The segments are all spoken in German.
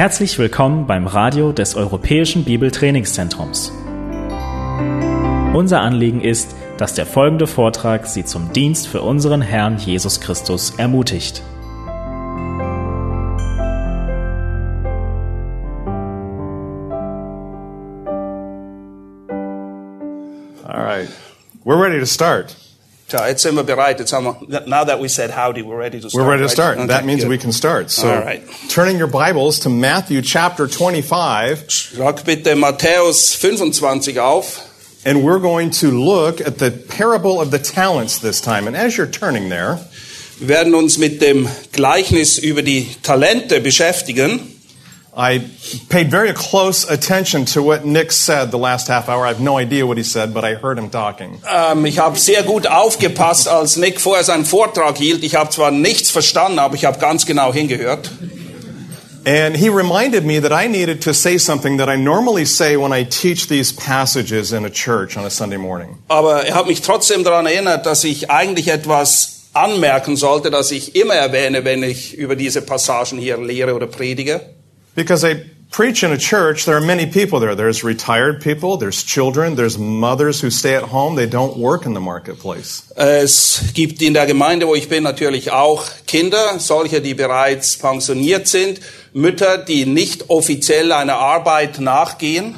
Herzlich willkommen beim Radio des Europäischen Bibeltrainingszentrums. Unser Anliegen ist, dass der folgende Vortrag Sie zum Dienst für unseren Herrn Jesus Christus ermutigt. All right. We're ready to start. Tja, jetzt sind wir bereit. Jetzt haben wir, now that we said howdy, we're ready to start. We're ready to right? start. Okay, that means good. we can start. So, All right. turning your Bibles to Matthew chapter 25, Schlag bitte Matthäus 25 auf. and we're going to look at the parable of the talents this time. And as you're turning there, Wir werden uns mit dem Gleichnis über die Talente beschäftigen. I paid very close attention to what Nick said the last half hour. I have no idea what he said, but I heard him talking. Ähm, ich habe sehr gut aufgepasst, als Nick vorher seinen Vortrag hielt. Ich habe zwar nichts verstanden, aber ich habe ganz genau hingehört. And he reminded me that I needed to say something that I normally say when I teach these passages in a church on a Sunday morning. Aber er hat mich trotzdem daran erinnert, dass ich eigentlich etwas anmerken sollte, das ich immer erwähne, wenn ich über diese Passagen hier lehre oder predige. Because I preach in a church, there are many people there. There's retired people, there's children, there's mothers who stay at home, they don't work in the marketplace. Es gibt in der Gemeinde, wo ich bin, natürlich auch Kinder, solche, die bereits pensioniert sind, Mütter, die nicht offiziell einer Arbeit nachgehen.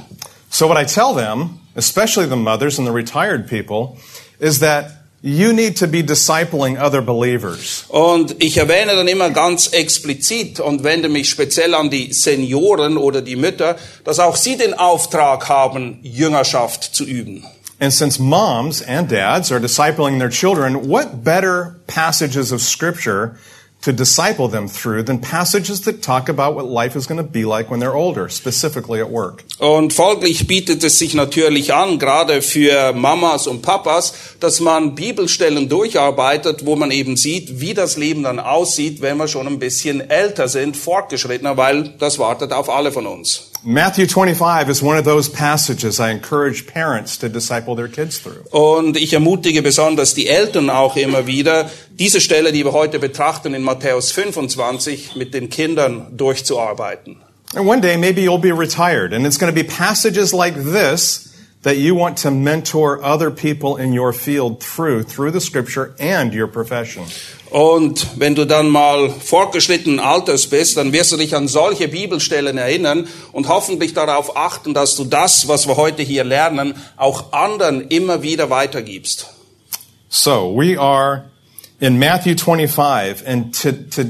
So what I tell them, especially the mothers and the retired people, is that you need to be discipling other believers. Und ich erwähne dann immer ganz explizit und wende mich speziell an die Senioren oder die Mütter, dass auch sie den Auftrag haben, Jüngerschaft zu üben. And since moms and dads are discipling their children, what better passages of scripture to disciple them through than passages that talk about what life is going to be like when they're older, specifically at work? Und folglich bietet es sich natürlich an, gerade für Mamas und Papas, dass man Bibelstellen durcharbeitet, wo man eben sieht, wie das Leben dann aussieht, wenn wir schon ein bisschen älter sind, fortgeschrittener, weil das wartet auf alle von uns. Matthew 25 is one of those passages I encourage parents to disciple their kids through. Und ich ermutige besonders die Eltern auch immer wieder, diese Stelle, die wir heute betrachten in Matthäus 25, mit den Kindern durchzuarbeiten. And one day maybe you'll be retired and it's going to be passages like this that you want to mentor other people in your field through, through the scripture and your profession. Und wenn du dann mal fortgeschrittenen Alters bist, dann wirst du dich an solche Bibelstellen erinnern und hoffentlich darauf achten, dass du das, was wir heute hier lernen, auch anderen immer wieder weitergibst. So we are in Matthew 25 and to, to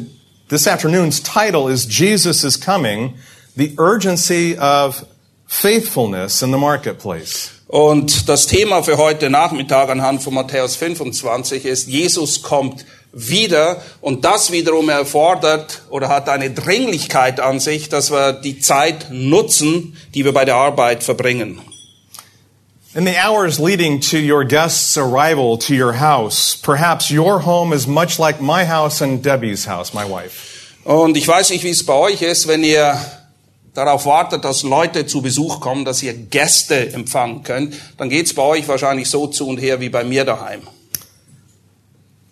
this afternoon's title is Jesus is coming, the urgency of faithfulness in the marketplace. Und das Thema für heute Nachmittag anhand von Matthäus 25 ist, Jesus kommt wieder und das wiederum erfordert oder hat eine Dringlichkeit an sich, dass wir die Zeit nutzen, die wir bei der Arbeit verbringen. In the hours leading to your guest's arrival to your house, perhaps your home is much like my house and Debbie's house, my wife. Und ich weiß nicht, wie es bei euch ist, wenn ihr darauf wartet, dass Leute zu Besuch kommen, dass ihr Gäste empfangen könnt, dann geht's bei euch wahrscheinlich so zu und her wie bei mir daheim.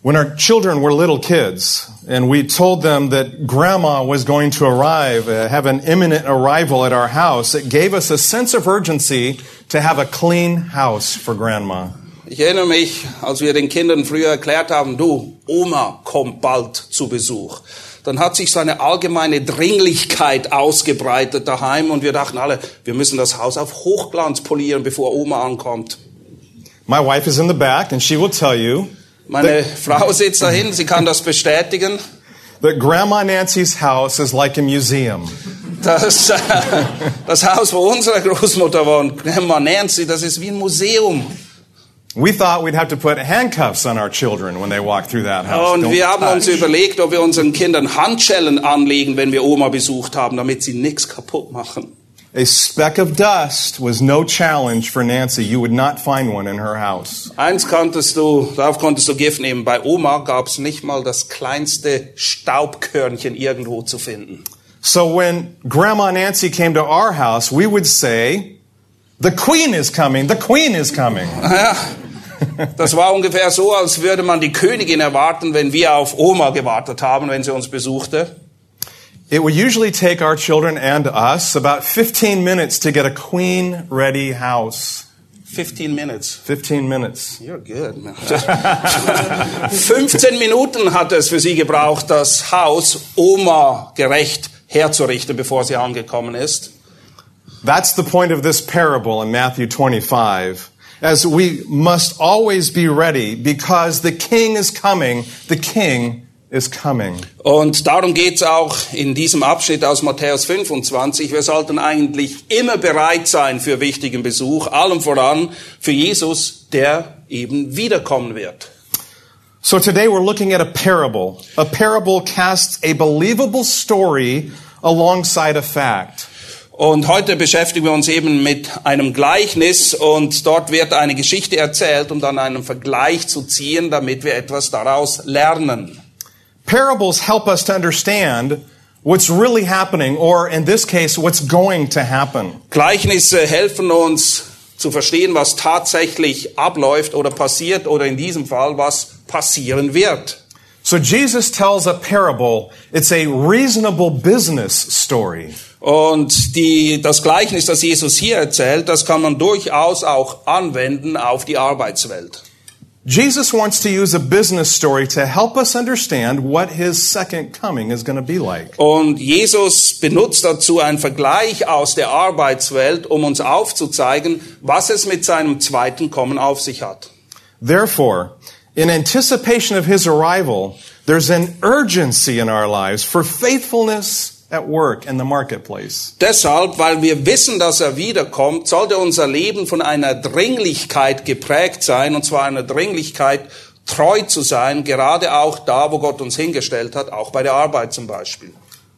When our children were little kids and we told them that grandma was going to arrive, uh, have an imminent arrival at our house, it gave us a sense of urgency to have a clean house for grandma. Ich erinnere mich, als wir den Kindern früher erklärt haben, du, Oma kommt bald zu Besuch. Dann hat sich so eine allgemeine Dringlichkeit ausgebreitet daheim und wir dachten alle, wir müssen das Haus auf Hochglanz polieren, bevor Oma ankommt. My wife is in the back and she will tell you Meine Frau sitzt dahin, sie kann das bestätigen. that Grandma Nancy's house is like a museum. Das, äh, das Haus, wo unsere Großmutter wohnt, Grandma Nancy, das ist wie ein Museum. We thought we'd have to put handcuffs on our children when they walk through that house. Und Don't wir haben uns touch. überlegt, ob wir unseren Kindern Handschellen anlegen, wenn wir Oma besucht haben, damit sie nichts kaputt machen. A speck of dust was no challenge for Nancy. You would not find one in her house. Eins konntest du, darauf konntest du Gift nehmen. Bei Oma gab es nicht mal das kleinste Staubkörnchen irgendwo zu finden. So when Grandma Nancy came to our house, we would say, The Queen is coming, the Queen is coming. Ja, das war ungefähr so, als würde man die Königin erwarten, wenn wir auf Oma gewartet haben, wenn sie uns besuchte. It would usually take our children and us about 15 minutes to get a queen ready house. 15 minutes. 15 minutes. You're good, man. 15 Minuten hat es für sie gebraucht, das Haus Oma gerecht herzurichten, bevor sie angekommen ist. That's the point of this parable in Matthew 25. As we must always be ready because the king is coming, the king is coming. Und darum geht's auch in diesem Abschnitt aus Matthäus 25. Wir sollten eigentlich immer bereit sein für wichtigen Besuch, allem voran für Jesus, der eben wiederkommen wird. So today we're looking at a parable. A parable casts a believable story alongside a fact. Und heute beschäftigen wir uns eben mit einem Gleichnis und dort wird eine Geschichte erzählt, um dann einen Vergleich zu ziehen, damit wir etwas daraus lernen. Parables help us to understand what's really happening, or in this case, what's going to happen. Gleichnisse helfen uns zu verstehen, was tatsächlich abläuft oder passiert oder in diesem Fall, was passieren wird. So Jesus tells a parable. It's a reasonable business story. Und die, das Gleichnis, das Jesus hier erzählt, das kann man durchaus auch anwenden auf die Arbeitswelt. Jesus wants to use a business story to help us understand what his second coming is going to be like. Und Jesus benutzt dazu einen Vergleich aus der Arbeitswelt, um uns aufzuzeigen, was es mit seinem zweiten Kommen auf sich hat. Therefore, in anticipation of his arrival, there's an urgency in our lives for faithfulness at work in the marketplace. Deshalb, weil wir wissen, dass er wiederkommt, sollte unser Leben von einer Dringlichkeit geprägt sein, und zwar einer Dringlichkeit, treu zu sein, gerade auch da, wo Gott uns hingestellt hat, auch bei der Arbeit zum Beispiel.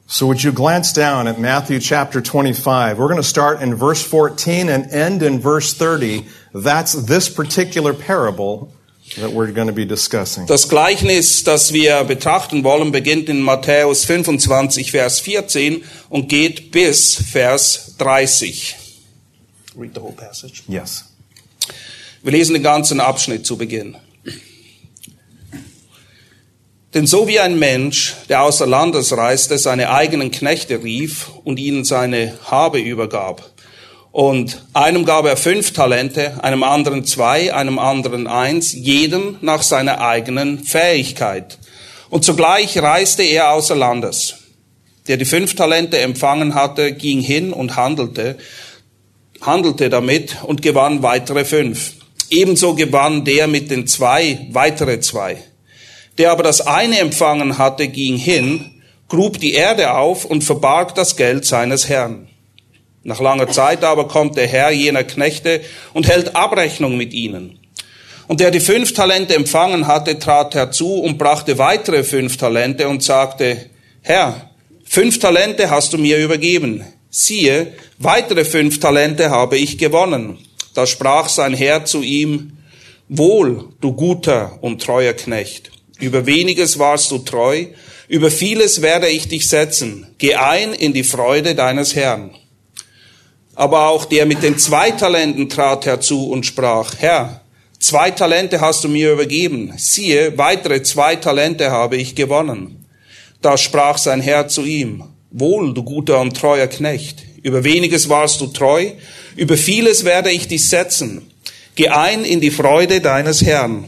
So would you glance down at Matthew chapter 25? We're going to start in verse 14 and end in verse 30. That's this particular parable that we're going to be discussing. Das Gleichnis, das wir betrachten wollen, beginnt in Matthäus 25, Vers 14 und geht bis Vers 30. Read the whole passage. Yes. Wir lesen den ganzen Abschnitt zu Beginn. Denn so wie ein Mensch, der außer Landes reiste, seine eigenen Knechte rief und ihnen seine Habe übergab. Und einem gab er fünf Talente, einem anderen zwei, einem anderen eins, jedem nach seiner eigenen Fähigkeit. Und zugleich reiste er außer Landes. Der die fünf Talente empfangen hatte, ging hin und handelte, handelte damit und gewann weitere fünf. Ebenso gewann der mit den zwei weitere zwei. Der aber das eine empfangen hatte, ging hin, grub die Erde auf und verbarg das Geld seines Herrn. Nach langer Zeit aber kommt der Herr jener Knechte und hält Abrechnung mit ihnen. Und der die fünf Talente empfangen hatte, trat herzu und brachte weitere fünf Talente und sagte, Herr, fünf Talente hast du mir übergeben. Siehe, weitere fünf Talente habe ich gewonnen. Da sprach sein Herr zu ihm, Wohl, du guter und treuer Knecht. Über weniges warst du treu, über vieles werde ich dich setzen. Geh ein in die Freude deines Herrn. Aber auch der mit den zwei Talenten trat herzu und sprach, Herr, zwei Talente hast du mir übergeben. Siehe, weitere zwei Talente habe ich gewonnen. Da sprach sein Herr zu ihm, Wohl, du guter und treuer Knecht. Über weniges warst du treu, über vieles werde ich dich setzen. Geh ein in die Freude deines Herrn.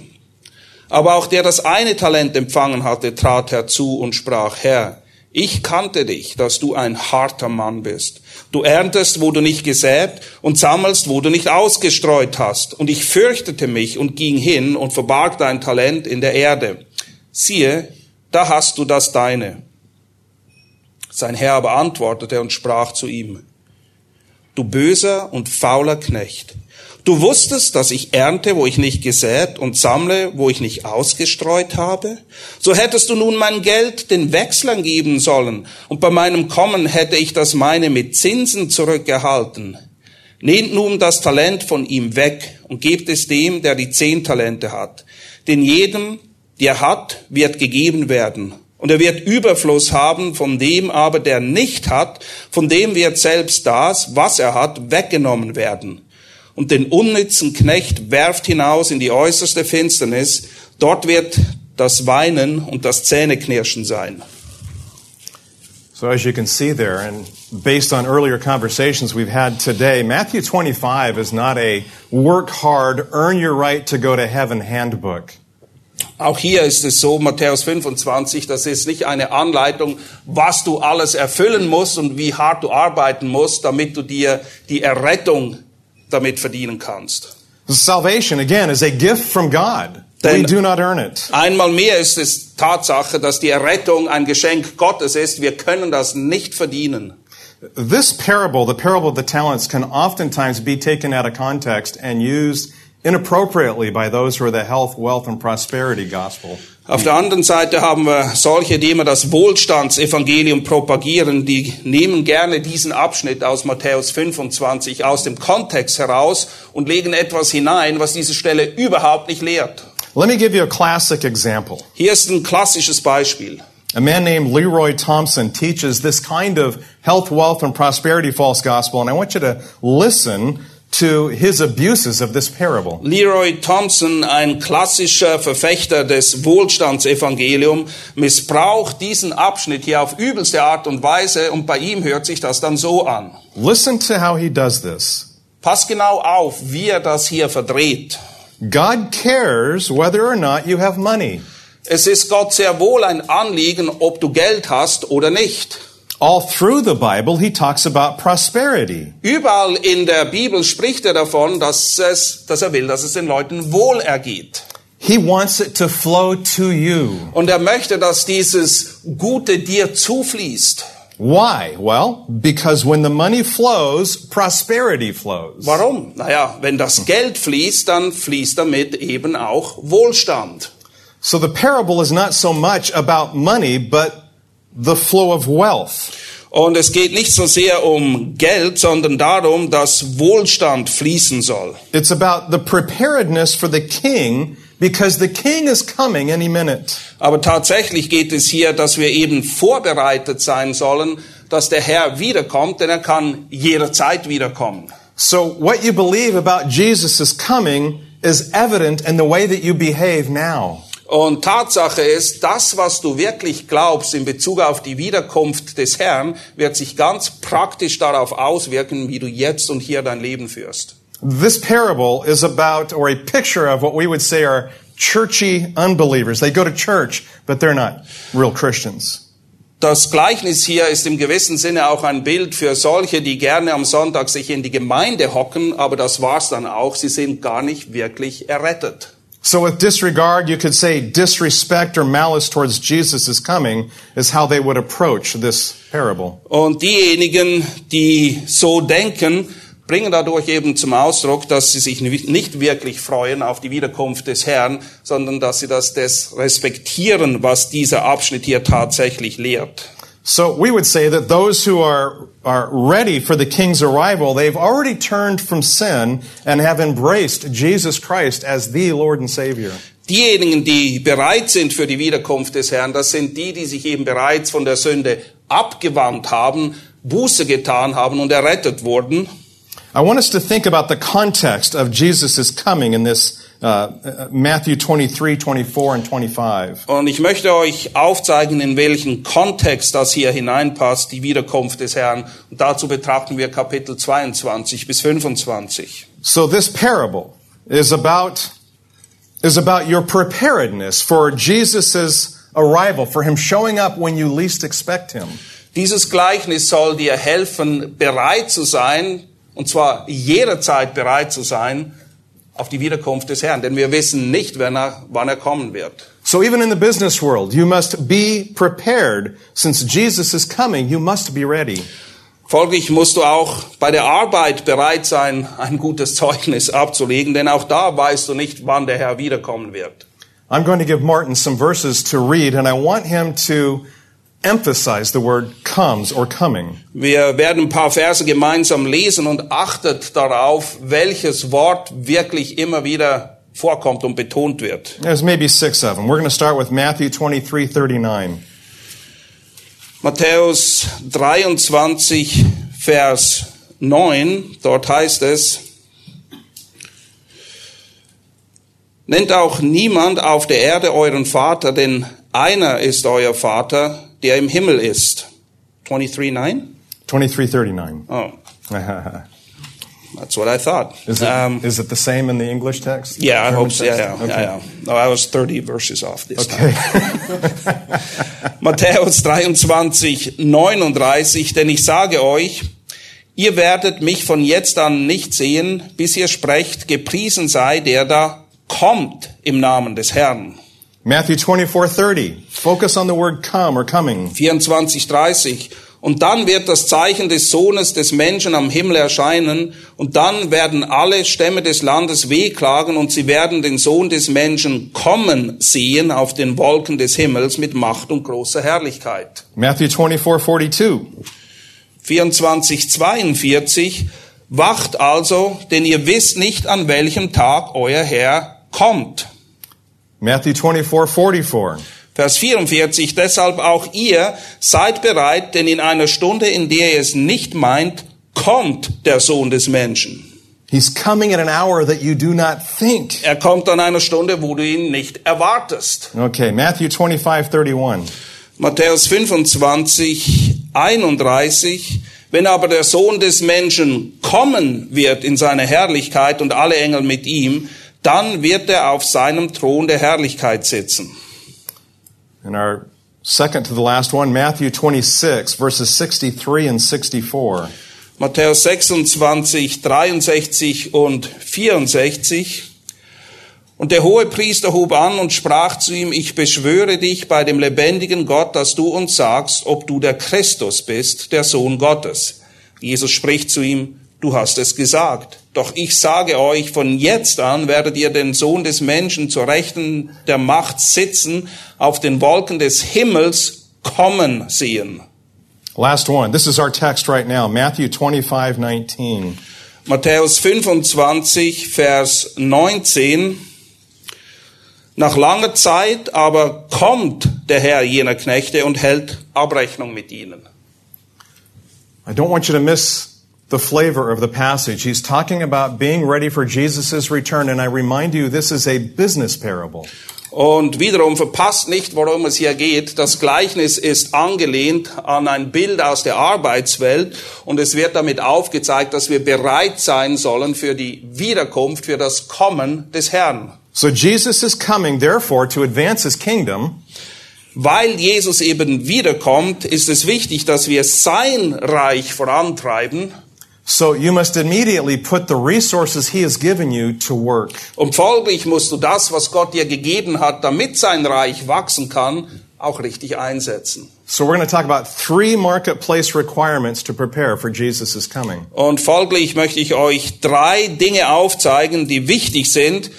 Aber auch der das eine Talent empfangen hatte, trat herzu und sprach, Herr, ich kannte dich, dass du ein harter Mann bist. Du erntest, wo du nicht gesät und sammelst, wo du nicht ausgestreut hast. Und ich fürchtete mich und ging hin und verbarg dein Talent in der Erde. Siehe, da hast du das deine. Sein Herr aber antwortete und sprach zu ihm, du böser und fauler Knecht, du wusstest, dass ich ernte, wo ich nicht gesät und sammle, wo ich nicht ausgestreut habe? So hättest du nun mein Geld den Wechslern geben sollen, und bei meinem Kommen hätte ich das meine mit Zinsen zurückgehalten. Nehmt nun das Talent von ihm weg und gebt es dem, der die zehn Talente hat. Denn jedem, der hat, wird gegeben werden. Und er wird Überfluss haben, von dem aber, der nicht hat, von dem wird selbst das, was er hat, weggenommen werden. Und den unnützen Knecht werft hinaus in die äußerste Finsternis, dort wird das Weinen und das Zähneknirschen sein. So as you can see there, and based on earlier conversations we've had today, Matthew 25 is not a work hard, earn your right to go to heaven handbook. Auch hier ist es so, Matthäus 25, das ist nicht eine Anleitung, was du alles erfüllen musst und wie hart du arbeiten musst, damit du dir die Errettung damit verdienen kannst. Salvation, again, is a gift from God. Denn- we do not earn it. Einmal mehr ist es Tatsache, dass die Errettung ein Geschenk Gottes ist. Wir können das nicht verdienen. This parable, the parable of the talents, can oftentimes be taken out of context and used inappropriately by those who are the health, wealth, and prosperity gospel. Auf der anderen Seite haben wir solche, die immer das Wohlstandsevangelium propagieren, die nehmen gerne diesen Abschnitt aus Matthäus 25 aus dem Kontext heraus und legen etwas hinein, was diese Stelle überhaupt nicht lehrt. Let me give you a classic example. Hier ist ein klassisches Beispiel. A man named Leroy Thompson teaches this kind of health, wealth, and prosperity false gospel, and I want you to listen to his abuses of this parable. Leroy Thompson, ein klassischer Verfechter des Wohlstandsevangelium, missbraucht diesen Abschnitt hier auf übelste Art und Weise und bei ihm hört sich das dann so an. Listen to how he does this. Pass genau auf, wie er das hier verdreht. God cares whether or not you have money. Es ist Gott sehr wohl ein Anliegen, ob du Geld hast oder nicht. All through the Bible, he talks about prosperity. Überall in der Bibel spricht er davon, dass, es, dass er will, dass es den Leuten wohl ergeht. He wants it to flow to you. Und er möchte, dass dieses Gute dir zufließt. Why? Well, because when the money flows, prosperity flows. Warum? Naja, wenn das Geld fließt, dann fließt damit eben auch Wohlstand. So the parable is not so much about money, but the flow of wealth. Und es geht nicht so sehr um Geld, sondern darum, dass Wohlstand fließen soll. It's about the preparedness for the king because the king is coming any minute. Aber tatsächlich geht es hier, dass wir eben vorbereitet sein sollen, dass der Herr wiederkommt, denn er kann jederzeit wiederkommen. So what you believe about Jesus' coming is evident in the way that you behave now. Und Tatsache ist, das, was du wirklich glaubst in Bezug auf die Wiederkunft des Herrn, wird sich ganz praktisch darauf auswirken, wie du jetzt und hier dein Leben führst. This parable is about, or a picture of what we would say are churchy unbelievers. They go to church, but they're not real Christians. Das Gleichnis hier ist im gewissen Sinne auch ein Bild für solche, die gerne am Sonntag sich in die Gemeinde hocken, aber das war's dann auch. Sie sind gar nicht wirklich errettet. So with disregard, you could say disrespect or malice towards Jesus' coming is how they would approach this parable. Und diejenigen, die so denken, bringen dadurch eben zum Ausdruck, dass sie sich nicht wirklich freuen auf die Wiederkunft des Herrn, sondern dass sie das des respektieren, was dieser Abschnitt hier tatsächlich lehrt. So we would say that those who are, are ready for the king's arrival, they've already turned from sin and have embraced Jesus Christ as the Lord and Savior. Diejenigen, die bereit sind für die Wiederkunft des Herrn, das sind die, die sich eben bereits von der Sünde abgewandt haben, Buße getan haben und errettet wurden. I want us to think about the context of Jesus' coming in this uh, Matthew 23, 24, and 25. Und ich möchte euch aufzeigen, in welchen Kontext das hier hineinpasst, die Wiederkunft des Herrn. Und dazu betrachten wir Kapitel 22 bis 25. So this parable is about, is about your preparedness for Jesus' arrival, for him showing up when you least expect him. Dieses Gleichnis soll dir helfen, bereit zu sein, und zwar jederzeit bereit zu sein, auf die Wiederkunft des Herrn. Denn wir wissen nicht, wann er, wann er kommen wird. So even in the business world, you must be prepared. Since Jesus is coming, you must be ready. Folglich musst du auch bei der Arbeit bereit sein, ein gutes Zeugnis abzulegen, denn auch da weißt du nicht, wann der Herr wiederkommen wird. I'm going to give Martin some verses to read, and I want him to emphasize the word comes or coming. Wir werden ein paar Verse gemeinsam lesen und achtet darauf, welches Wort wirklich immer wieder vorkommt und betont wird. There's maybe six of them. We're going to start with Matthew 23, 39. Matthäus 23, Vers 9, dort heißt es, Nennt auch niemand auf der Erde euren Vater, denn einer ist euer Vater, der im Himmel ist. 23:9? 2339. Oh, that's what I thought. is, it, Um, is it the same in the English text? yeah, I hope so. Yeah, yeah, Okay. yeah, yeah. No, I was 30 verses off this time. Okay. Matthäus 23, 39, denn ich sage euch, ihr werdet mich von jetzt an nicht sehen, bis ihr sprecht, gepriesen sei der da kommt im Namen des Herrn. Matthew 24:30. Focus on the word come or coming. 24, 30. Und dann wird das Zeichen des Sohnes des Menschen am Himmel erscheinen, und dann werden alle Stämme des Landes wehklagen, und sie werden den Sohn des Menschen kommen sehen auf den Wolken des Himmels mit Macht und großer Herrlichkeit. Matthew 24:42. 24, 42. Wacht also, denn ihr wisst nicht, an welchem Tag euer Herr kommt. Matthew 24:44. Vers 44, deshalb auch ihr seid bereit, denn in einer Stunde, in der ihr es nicht meint, kommt der Sohn des Menschen. He's coming at an hour that you do not think. Er kommt an einer Stunde, wo du ihn nicht erwartest. Okay, Matthew 25:31. Matthäus 25, 31. Wenn aber der Sohn des Menschen kommen wird in seine Herrlichkeit und alle Engel mit ihm, dann wird er auf seinem Thron der Herrlichkeit sitzen. And our second to the last one, Matthew 26 verses 63 and 64. Matthäus 26, 63 und 64. Und der hohe Priester hob an und sprach zu ihm, ich beschwöre dich bei dem lebendigen Gott, dass du uns sagst, ob du der Christus bist, der Sohn Gottes. Jesus spricht zu ihm, du hast es gesagt. Doch ich sage euch, von jetzt an werdet ihr den Sohn des Menschen zur Rechten der Macht sitzen, auf den Wolken des Himmels kommen sehen. Last one. This is our text right now, Matthew 25:19. Matthäus 25, Vers 19. Nach langer Zeit aber kommt der Herr jener Knechte und hält Abrechnung mit ihnen. I don't want you to miss the flavor of the passage. He's talking about being ready for Jesus' return, and I remind you, this is a business parable. Und wiederum verpasst nicht, worum es hier geht. Das Gleichnis ist angelehnt an ein Bild aus der Arbeitswelt und es wird damit aufgezeigt, dass wir bereit sein sollen für die Wiederkunft, für das Kommen des Herrn. So Jesus is coming, therefore, to advance his kingdom. Weil Jesus eben wiederkommt, ist es wichtig, dass wir sein Reich vorantreiben. So you must immediately put the resources he has given you to work. Und folglich musst du das, was Gott dir gegeben hat, damit sein Reich wachsen kann, auch richtig einsetzen. So we're going to talk about three marketplace requirements to prepare for Jesus' coming. Und folglich möchte ich euch drei Dinge aufzeigen, die wichtig sind,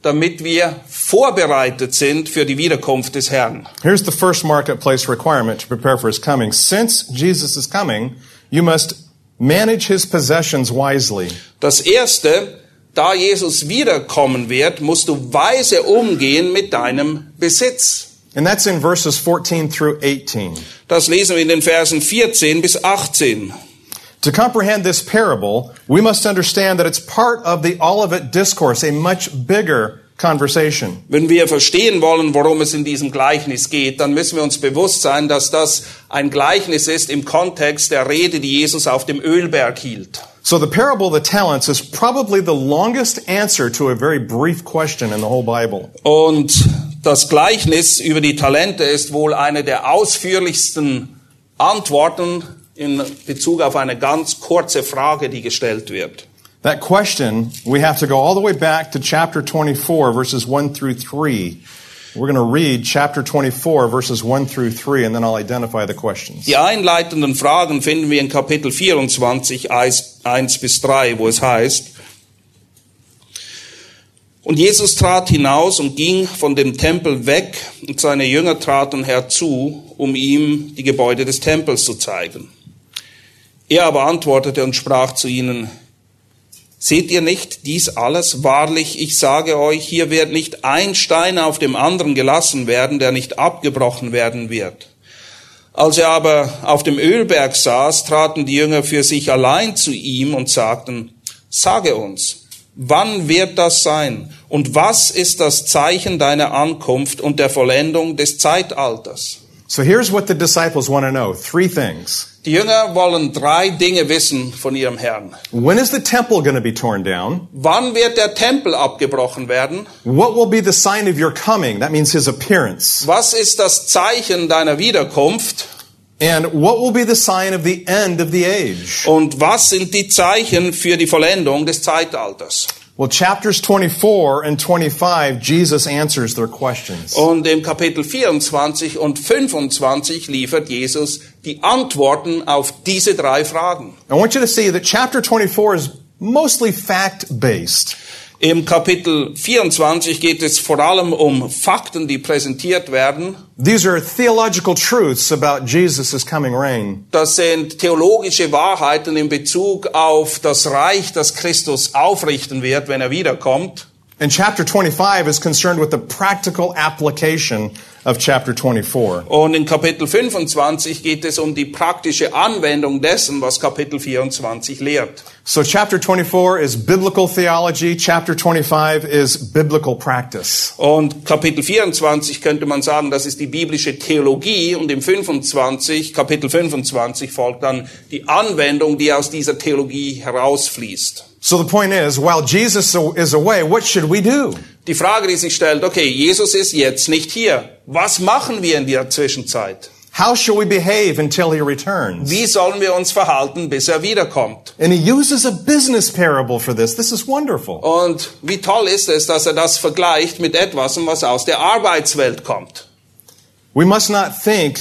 damit wir vorbereitet sind für die Wiederkunft des Herrn. Here's the first marketplace requirement to prepare for his coming. Since Jesus is coming, you must manage his possessions wisely. Das erste, da Jesus wiederkommen wird, musst du weise umgehen mit deinem Besitz. And that's in verses 14 through 18. Das lesen wir in den Versen 14 bis 18. To comprehend this parable, we must understand that it's part of the Olivet Discourse, a much bigger conversation. Wenn wir verstehen wollen, worum es in diesem Gleichnis geht, dann müssen wir uns bewusst sein, dass das ein Gleichnis ist im Kontext der Rede, die Jesus auf dem Ölberg hielt. So the parable of the talents is probably the longest answer to a very brief question in the whole Bible. Und das Gleichnis über die Talente ist wohl eine der ausführlichsten Antworten in Bezug auf eine ganz kurze Frage, die gestellt wird. That question, we have to go all the way back to chapter 24, verses 1 through 3. We're going to read chapter 24, verses 1 through 3, and then I'll identify the questions. Die einleitenden Fragen finden wir in Kapitel 24, 1 bis 3, wo es heißt, und Jesus trat hinaus und ging von dem Tempel weg, und seine Jünger traten herzu, um ihm die Gebäude des Tempels zu zeigen. Er aber antwortete und sprach zu ihnen, Seht ihr nicht dies alles? Wahrlich, ich sage euch, hier wird nicht ein Stein auf dem anderen gelassen werden, der nicht abgebrochen werden wird. Als er aber auf dem Ölberg saß, traten die Jünger für sich allein zu ihm und sagten, Sage uns, wann wird das sein? Und was ist das Zeichen deiner Ankunft und der Vollendung des Zeitalters? So here's what the disciples want to know three things. Die Jünger wollen drei Dinge wissen von ihrem Herrn. When is the temple going to be torn down? Wann wird der Tempel abgebrochen werden? What will be the sign of your coming? That means his appearance. Was ist das Zeichen deiner Wiederkunft? And what will be the sign of the end of the age? Und was sind die Zeichen für die Vollendung des Zeitalters? Well, chapters 24 and 25, Jesus answers their questions. Und im Kapitel 24 und 25 liefert Jesus die Antworten auf diese drei Fragen. I want you to see that chapter 24 is mostly fact-based. Im Kapitel 24 geht es vor allem um Fakten, die präsentiert werden. These are theological truths about Jesus' coming reign. Das sind theologische Wahrheiten in Bezug auf das Reich, das Christus aufrichten wird, wenn er wiederkommt. And chapter 25 is concerned with the practical application of chapter 24. Und in Kapitel 25 geht es um die praktische Anwendung dessen, was Kapitel 24 lehrt. So chapter 24 is biblical theology, chapter 25 is biblical practice. Und Kapitel 24 könnte man sagen, das ist die biblische Theologie und im 25, Kapitel 25 folgt dann die Anwendung, die aus dieser Theologie herausfließt. So the point is, while Jesus is away, what should we do? Die Frage, die sich stellt, okay, Jesus ist jetzt nicht hier. Was machen wir in der Zwischenzeit? How shall we behave until he returns? Wie sollen wir uns verhalten, bis er wiederkommt? And he uses a business parable for this. This is wonderful. Und wie toll ist es, dass er das vergleicht mit etwas, was aus der Arbeitswelt kommt. We must not think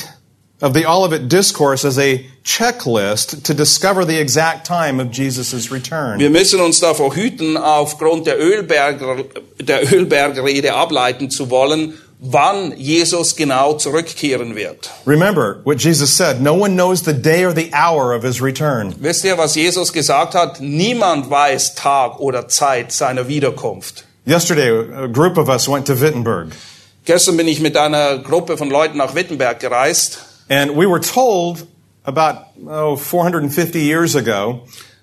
of the Olivet Discourse as a checklist to discover the exact time of Jesus' return. Wir müssen uns davor hüten, aufgrund der Ölberger, der Ölbergrede ableiten zu wollen, wann Jesus genau zurückkehren wird. Remember what Jesus said no one knows the day or the hour of his return. Wisst ihr, was Jesus gesagt hat? Niemand weiß Tag oder Zeit seiner Wiederkunft. Yesterday, a group of us went to Wittenberg, Gestern bin ich mit einer Gruppe von Leuten nach Wittenberg gereist and we were told about oh, 450 years ago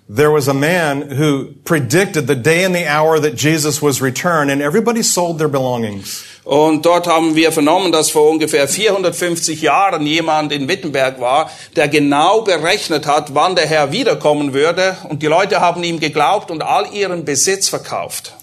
there was a man who predicted the day and the hour that Jesus was return, and everybody sold their belongings. und dort haben wir vernommen, dass vor ungefähr 450 Jahren jemand in Wittenberg war, der genau berechnet hat, wann der Herr wiederkommen würde und die Leute haben ihm geglaubt und all ihren Besitz verkauft.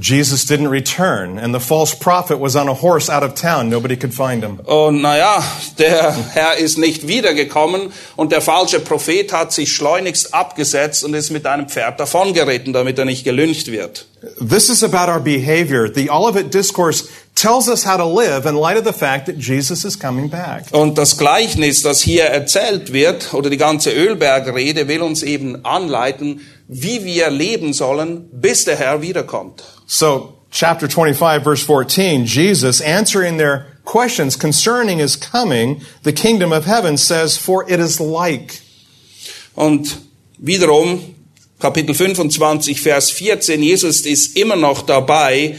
Jesus didn't return, and the false prophet was on a horse out of town. Nobody could find him. Und naja, der Herr ist nicht wiedergekommen und der falsche Prophet hat sich schleunigst abgesetzt und ist mit einem Pferd davongeritten, damit er nicht gelüncht wird. This is about our behavior. The Olivet Discourse tells us how to live in light of the fact that Jesus is coming back. Und das Gleichnis, das hier erzählt wird, oder die ganze Ölbergrede, will uns eben anleiten, wie wir leben sollen, bis der Herr wiederkommt. So, chapter 25, verse 14, Jesus answering their questions concerning his coming, the kingdom of heaven says, For it is like. Und wiederum, Kapitel 25, Vers 14, Jesus ist immer noch dabei,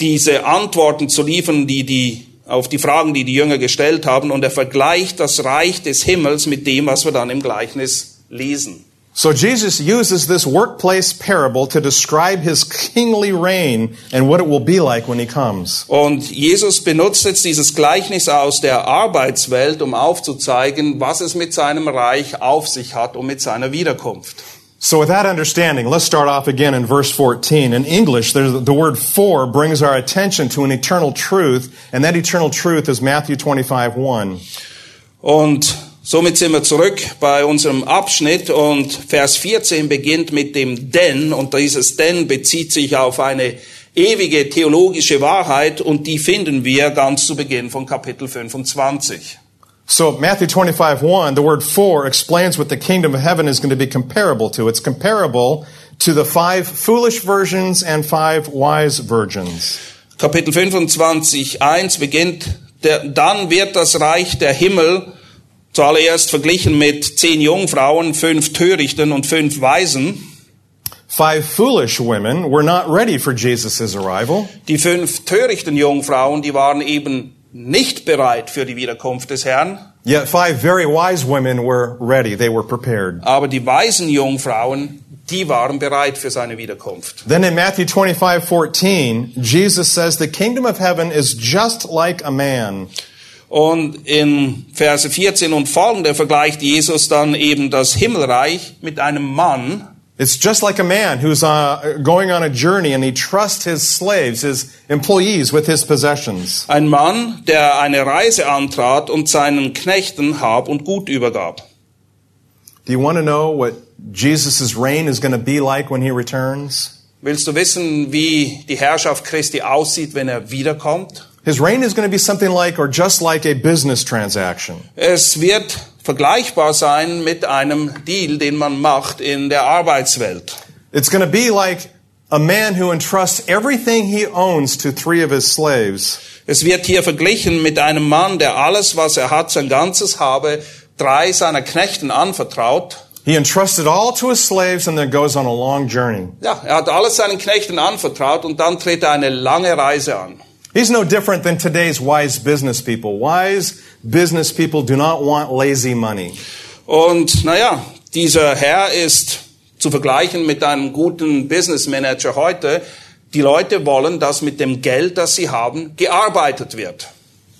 diese Antworten zu liefern, die die auf die Fragen, die die Jünger gestellt haben, und er vergleicht das Reich des Himmels mit dem, was wir dann im Gleichnis lesen. So Jesus uses this workplace parable to describe his kingly reign and what it will be like when he comes. Und Jesus benutzt jetzt dieses Gleichnis aus der Arbeitswelt, um aufzuzeigen, was es mit seinem Reich auf sich hat und mit seiner Wiederkunft. So with that understanding, let's start off again in verse 14. In English, the word for brings our attention to an eternal truth, and that eternal truth is Matthew 25, 1. Und somit sind wir zurück bei unserem Abschnitt und Vers 14 beginnt mit dem Denn und dieses Denn bezieht sich auf eine ewige theologische Wahrheit und die finden wir ganz zu Beginn von Kapitel 25. So Matthew 25, 1, the word for explains what the kingdom of heaven is going to be comparable to. It's comparable to the five foolish virgins and five wise virgins. Kapitel 25, 1 beginnt, der, dann wird das Reich der Himmel zuallererst verglichen mit zehn Jungfrauen, fünf Törichten und fünf Weisen. Five foolish women were not ready for Jesus' arrival. Die fünf törichten Jungfrauen, die waren eben nicht bereit für die Wiederkunft des Herrn, Yet five very wise women were ready. They were prepared. aber die weisen Jungfrauen, die waren bereit für seine Wiederkunft. Then in Matthew 25, 14, Jesus says the kingdom of heaven is just like a man. Und in Verse 14 und folgende vergleicht Jesus dann eben das Himmelreich mit einem Mann, It's just like a man who's uh, going on a journey and he trusts his slaves, his employees, with his possessions. ein Mann, der eine Reise antrat und seinen Knechten Hab und Gut übergab. Do you want to know what Jesus' reign is going to be like when he returns? Willst du wissen, wie die Herrschaft Christi aussieht, wenn er wiederkommt? His reign is going to be something like or just like a business transaction. Es wird vergleichbar sein mit einem Deal, den man macht in der Arbeitswelt. It's going to be like a man who entrusts everything he owns to three of his slaves. Es wird hier verglichen mit einem Mann, der alles, was er hat, sein ganzes habe, drei seiner Knechten anvertraut. He entrusted all to his slaves and then goes on a long journey. Ja, er hat alles seinen Knechten anvertraut und dann tritt er eine lange Reise an. He's no different than today's wise business people. Wise business people do not want lazy money. Und naja, dieser Herr ist zu vergleichen mit einem guten Business Manager heute. Die Leute wollen, dass mit dem Geld, das sie haben, gearbeitet wird.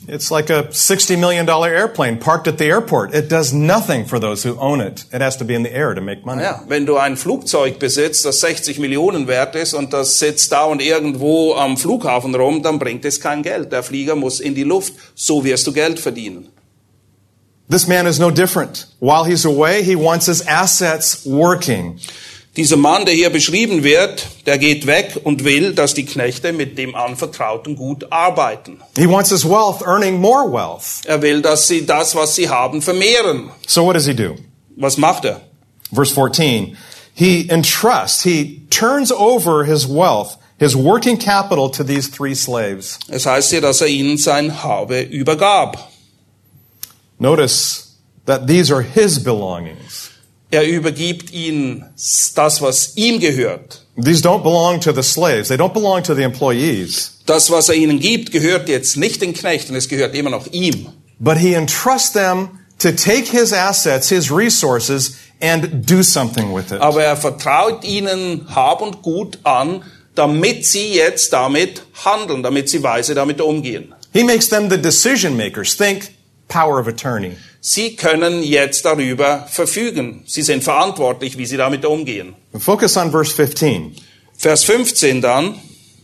It's like a $60 million airplane parked at the airport. It does nothing for those who own it. It has to be in the air to make money. Ja, wenn du ein Flugzeug besitzt, das 60 Millionen wert ist und das sitzt da und irgendwo am Flughafen rum, dann bringt es kein Geld. Der Flieger muss in die Luft. So wirst du Geld verdienen. This man is no different. While he's away, he wants his assets working. Dieser Mann, der hier beschrieben wird, der geht weg und will, dass die Knechte mit dem anvertrauten Gut arbeiten. He wants his wealth earning more wealth. Er will, dass sie das, was sie haben, vermehren. So what does he do? Was macht er? Verse 14. He entrusts, he turns over his wealth, his working capital to these three slaves. Es heißt hier, dass er ihnen sein Habe übergab. Notice that these are his belongings. Er übergibt ihnen das, was ihm gehört. These don't belong to the slaves. They don't belong to the employees. Das, was er ihnen gibt, gehört jetzt nicht den Knechten, es gehört immer noch ihm. But he entrusts them to take his assets, his resources, and do something with it. Aber er vertraut ihnen Hab und Gut an, damit sie jetzt damit handeln, damit sie weise damit umgehen. He makes them the decision makers. Think power of attorney. Sie können jetzt darüber verfügen. Sie sind verantwortlich, wie sie damit umgehen. Focus on verse 15. Vers 15 dann.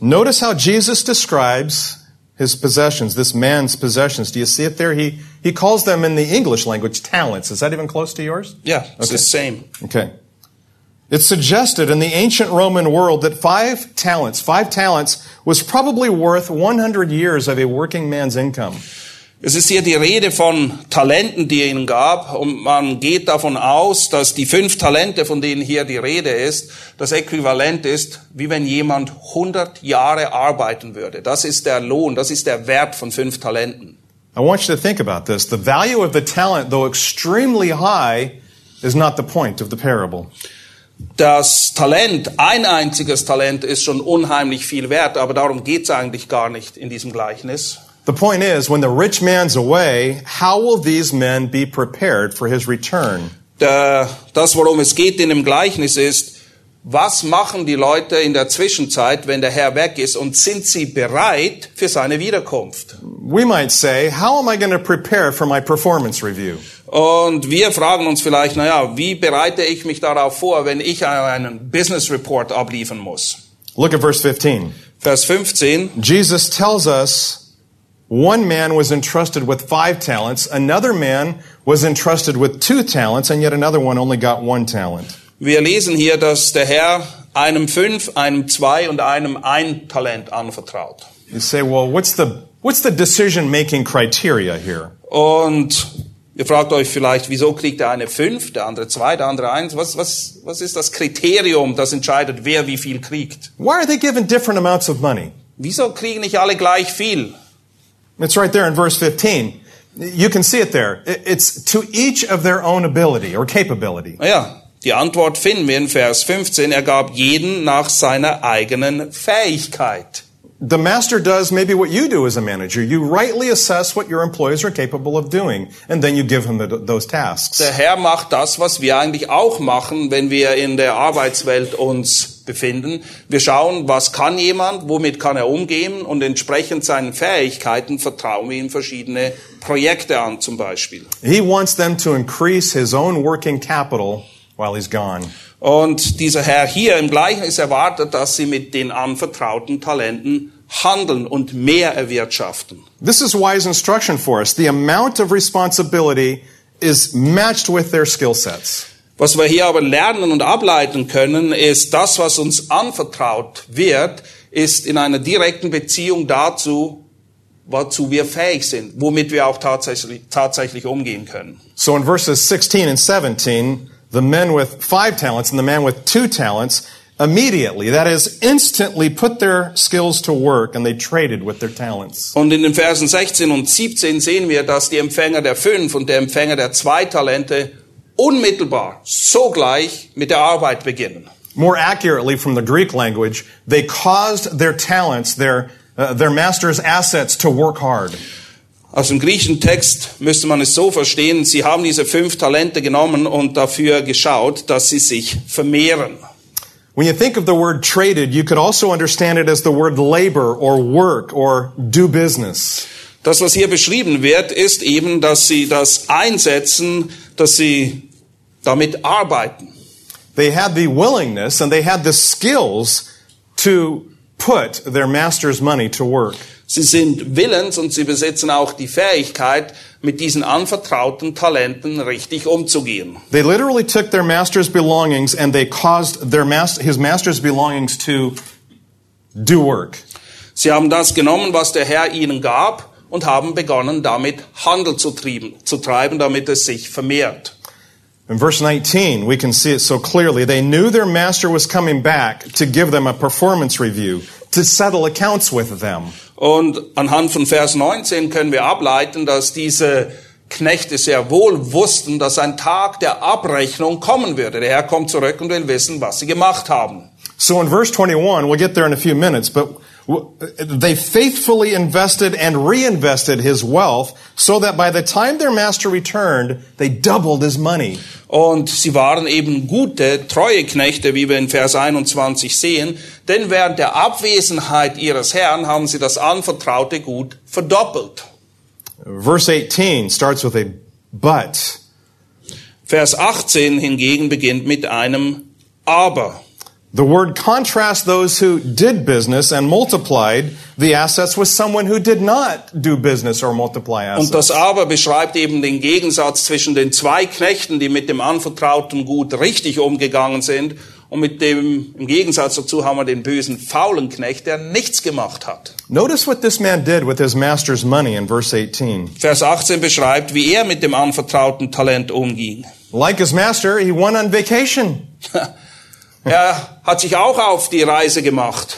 Notice how Jesus describes his possessions, this man's possessions. Do you see it there? He, he calls them in the English language talents. Is that even close to yours? Ja, it's Okay. the same. Okay. It's suggested in the ancient Roman world that five talents, five talents was probably worth 100 years of a working man's income. Es ist hier die Rede von Talenten, die er ihnen gab, und man geht davon aus, dass die fünf Talente, von denen hier die Rede ist, das Äquivalent ist, wie wenn jemand 100 Jahre arbeiten würde. Das ist der Lohn, das ist der Wert von fünf Talenten. I want you to think about this. The value of the talent, though extremely high, is not the point of the parable. Das Talent, ein einziges Talent ist schon unheimlich viel wert, aber darum geht's eigentlich gar nicht in diesem Gleichnis. The point is, when the rich man's away, how will these men be prepared for his return? Das, worum es geht in dem Gleichnis ist, was machen die Leute in der Zwischenzeit, wenn der Herr weg ist und sind sie bereit für seine Wiederkunft? We might say, how am I going to prepare for my performance review? Und wir fragen uns vielleicht, naja, wie bereite ich mich darauf vor, wenn ich einen Business Report abliefern muss? Look at verse 15. Vers 15. Jesus tells us one man was entrusted with five talents, another man was entrusted with two talents, and yet another one only got one talent. Wir lesen hier, dass der Herr einem fünf, einem zwei und einem ein Talent anvertraut. You say, well, what's the, what's the decision making criteria here? Und ihr fragt euch vielleicht, wieso kriegt der eine fünf, der andere zwei, der andere eins? Was, was, was ist das Kriterium, das entscheidet, wer wie viel kriegt? Why are they given different amounts of money? Wieso kriegen nicht alle gleich viel? It's right there in verse 15. You can see it there. It's to each of their own ability or capability. Naja, die Antwort finden wir in Vers 15. Er gab jeden nach seiner eigenen Fähigkeit. The master does maybe what you do as a manager. You rightly assess what your employees are capable of doing, and then you give them the, those tasks. Der Herr macht das, was wir eigentlich auch machen, wenn wir in der Arbeitswelt uns befinden. Wir schauen, was kann jemand, womit kann er umgehen und entsprechend seinen Fähigkeiten vertrauen wir ihm verschiedene Projekte an zum Beispiel. He wants them to increase his own working capital while he's gone. Und dieser Herr hier im Gleichnis erwartet, dass sie mit den anvertrauten Talenten handeln und mehr erwirtschaften. This is wise instruction for us. The amount of responsibility is matched with their skill sets. Was wir hier aber lernen und ableiten können, ist das, was uns anvertraut wird, ist in einer direkten Beziehung dazu, wozu wir fähig sind, womit wir auch tatsächlich, tatsächlich umgehen können. So in verses 16 and 17, the men with five talents and the man with two talents immediately, that is, instantly put their skills to work and they traded with their talents. Und in den Versen 16 und 17 sehen wir, dass die Empfänger der fünf und der Empfänger der zwei Talente unmittelbar, sogleich mit der Arbeit beginnen. More accurately, from the Greek language, they caused their talents, their, uh, their master's assets to work hard. Aus dem griechischen Text müsste man es so verstehen, sie haben diese fünf Talente genommen und dafür geschaut, dass sie sich vermehren. When you think of the word traded, you could also understand it as the word labor or work or do business. Das, was hier beschrieben wird, ist eben, dass sie das einsetzen, dass sie damit arbeiten. They had the willingness and they had the skills to put their master's money to work. Sie sind willens und sie besitzen auch die Fähigkeit, mit diesen anvertrauten Talenten richtig umzugehen. They literally took their master's belongings and they caused their master, his master's belongings to do work. Sie haben das genommen, was der Herr ihnen gab, und haben begonnen, damit Handel zu, trieben, zu treiben, damit es sich vermehrt. In verse 19, we can see it so clearly. They knew their master was coming back to give them a performance review, to settle accounts with them. Und anhand von Vers 19 können wir ableiten, dass diese Knechte sehr wohl wussten, dass ein Tag der Abrechnung kommen würde. Der Herr kommt zurück und will wissen, was sie gemacht haben. So in verse 21, we'll get there in a few minutes, but they faithfully invested and reinvested his wealth so that by the time their master returned, they doubled his money. Und sie waren eben gute, treue Knechte, wie wir in Vers 21 sehen, denn während der Abwesenheit ihres Herrn haben sie das anvertraute Gut verdoppelt. Verse 18 starts with a but. Vers 18 hingegen beginnt mit einem Aber. The word contrasts those who did business and multiplied the assets with someone who did not do business or multiply Und assets. das Aber beschreibt eben den Gegensatz zwischen den zwei Knechten, die mit dem anvertrauten Gut richtig umgegangen sind, und mit dem, im Gegensatz dazu haben wir den bösen, faulen Knecht, der nichts gemacht hat. Notice what this man did with his master's money in verse 18. Vers 18 beschreibt, wie er mit dem anvertrauten Talent umging. Like his master, he went on vacation. Er hat sich auch auf die Reise gemacht.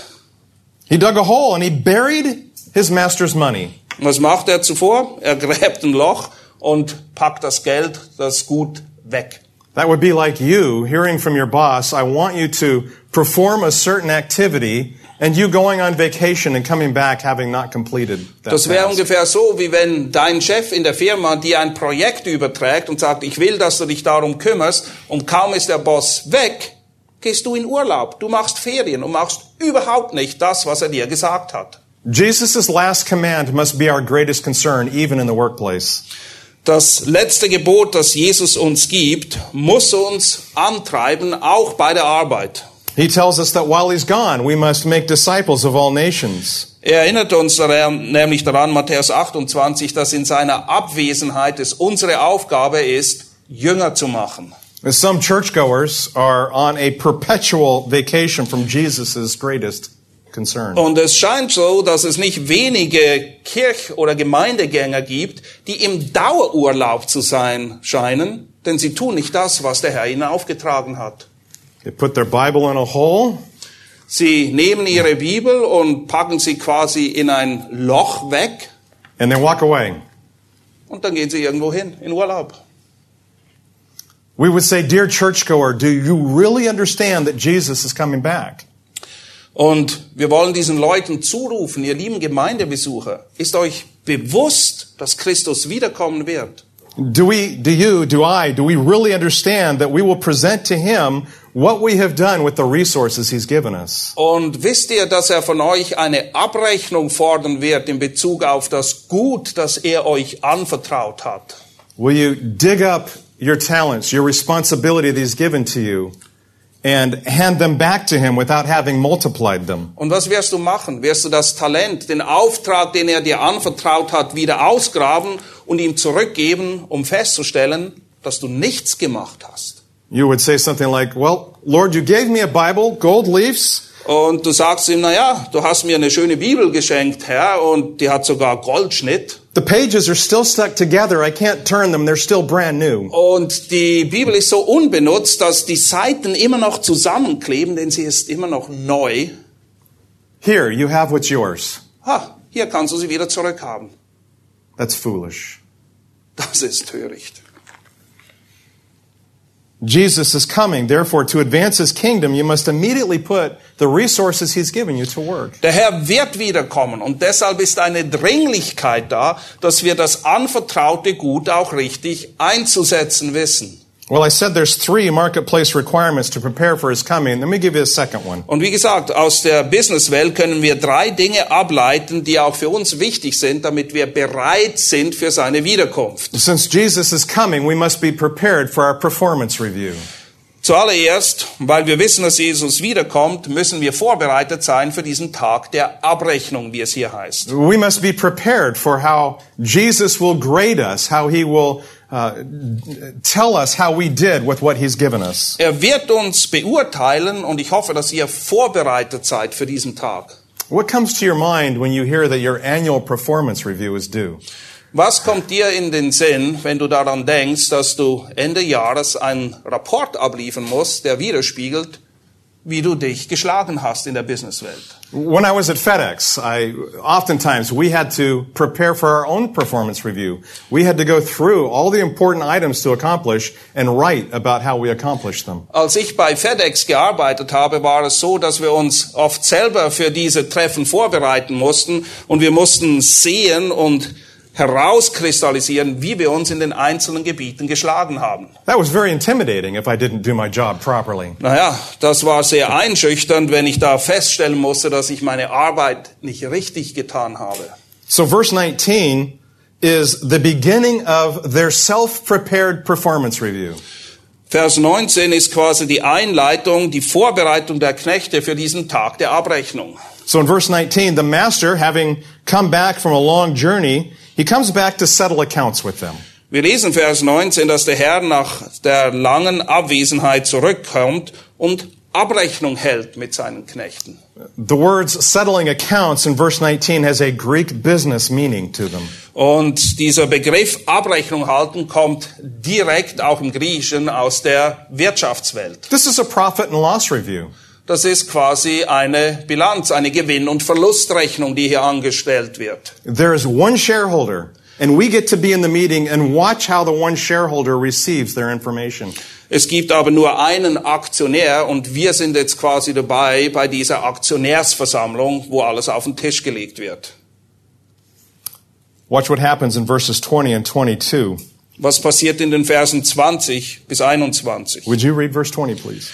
He dug a hole and he buried his master's money. Was macht er zuvor? Er gräbt ein Loch und packt das Geld, das Gut weg. That would be like you hearing from your boss, I want you to perform a certain activity, and you going on vacation and coming back having not completed that Das wäre ungefähr so, wie wenn dein Chef in der Firma dir ein Projekt überträgt und sagt, ich will, dass du dich darum kümmerst und kaum ist der Boss weg, gehst du in Urlaub, du machst Ferien und machst überhaupt nicht das, was er dir gesagt hat. Jesus' last command must be our greatest concern, even in the workplace. Das letzte Gebot, das Jesus uns gibt, muss uns antreiben, auch bei der Arbeit. He tells us that while he's gone, we must make disciples of all nations. Er erinnert uns daran, nämlich daran, Matthäus 28, dass in seiner Abwesenheit es unsere Aufgabe ist, Jünger zu machen. Some churchgoers are on a perpetual vacation from Jesus' greatest concern. Und es scheint so, dass es nicht wenige Kirch- oder Gemeindegänger gibt, die im Dauerurlaub zu sein scheinen, denn sie tun nicht das, was der Herr ihnen aufgetragen hat. They put their Bible in a hole, Sie nehmen ihre Bibel und packen sie quasi in ein Loch weg and they walk away. und dann gehen sie irgendwo hin, in Urlaub. We would say, Dear churchgoer, do you really understand that Jesus is coming back? Und wir wollen diesen Leuten zurufen, ihr lieben Gemeindebesucher, ist euch bewusst, dass Christus wiederkommen wird? Do we, do you, do I, do we really understand that we will present to Him what we have done with the resources He's given us? Und wisst ihr, dass er von euch eine Abrechnung fordern wird in Bezug auf das Gut, das er euch anvertraut hat? Will you dig up your talents, your responsibility that He's given to you, and hand them back to Him without having multiplied them? Und was wirst du machen? Wirst du das Talent, den Auftrag, den er dir anvertraut hat, wieder ausgraben und ihm zurückgeben, um festzustellen, dass du nichts gemacht hast? You would say something like, Well, Lord, you gave me a Bible, gold leaves. Und du sagst ihm, na ja, du hast mir eine schöne Bibel geschenkt, Herr, und die hat sogar Goldschnitt. The pages are still stuck together. I can't turn them. They're still brand new. Und die Bibel ist so unbenutzt, dass die Seiten immer noch zusammenkleben, denn sie ist immer noch neu. Here, you have what's yours. Ha, hier kannst du sie wieder zurückhaben. That's foolish. Das ist töricht. Jesus is coming. Therefore, to advance his kingdom, you must immediately put the resources he's given you to work. Der Herr wird wiederkommen und deshalb ist eine Dringlichkeit da, dass wir das anvertraute Gut auch richtig einzusetzen wissen. Well, I said there's three marketplace requirements to prepare for his coming. Let me give you a second one. Und wie gesagt, aus der Businesswelt können wir drei Dinge ableiten, die auch für uns wichtig sind, damit wir bereit sind für seine Wiederkunft. Since Jesus is coming, we must be prepared for our performance review. Zuallererst, weil wir wissen, dass Jesus wiederkommt, müssen wir vorbereitet sein für diesen Tag der Abrechnung, wie es hier heißt. We must be prepared for how Jesus will grade us, how he will uh, tell us how we did with what he's given us. Er wird uns beurteilen und ich hoffe, dass ihr vorbereitet seid für diesen Tag. What comes to your mind when you hear that your annual performance review is due? Was kommt dir in den Sinn, wenn du daran denkst, dass du Ende Jahres einen Rapport abliefern musst, der widerspiegelt, wie du dich geschlagen hast in der Businesswelt? When I was at FedEx, I oftentimes we had to prepare for our own performance review. We had to go through all the important items to accomplish and write about how we accomplished them. Als ich bei FedEx gearbeitet habe, war es so, dass wir uns oft selber für diese Treffen vorbereiten mussten und wir mussten sehen und herauskristallisieren, wie wir uns in den einzelnen Gebieten geschlagen haben. That was very intimidating if I didn't do my job properly. Naja, das war sehr einschüchternd, wenn ich da feststellen musste, dass ich meine Arbeit nicht richtig getan habe. So verse 19 is the beginning of their self-prepared performance review. Vers 19 ist quasi die Einleitung, die Vorbereitung der Knechte für diesen Tag der Abrechnung. So in verse 19, the master, having come back from a long journey, he comes back to settle accounts with them. Wir lesen Vers 19, dass der Herr nach der langen Abwesenheit zurückkommt und Abrechnung hält mit seinen Knechten. The words settling accounts in verse 19 has a Greek business meaning to them. Und dieser Begriff Abrechnung halten kommt direkt auch im Griechischen aus der Wirtschaftswelt. This is a profit and loss review. Das ist quasi eine Bilanz, eine Gewinn- und Verlustrechnung, die hier angestellt wird. There is one shareholder, and we get to be in the meeting and watch how the one shareholder receives their information. Es gibt aber nur einen Aktionär und wir sind jetzt quasi dabei bei dieser Aktionärsversammlung, wo alles auf den Tisch gelegt wird. Watch what happens in verses 20 and 22. Was passiert in den Versen 20 bis 21? Would you read verse 20, please?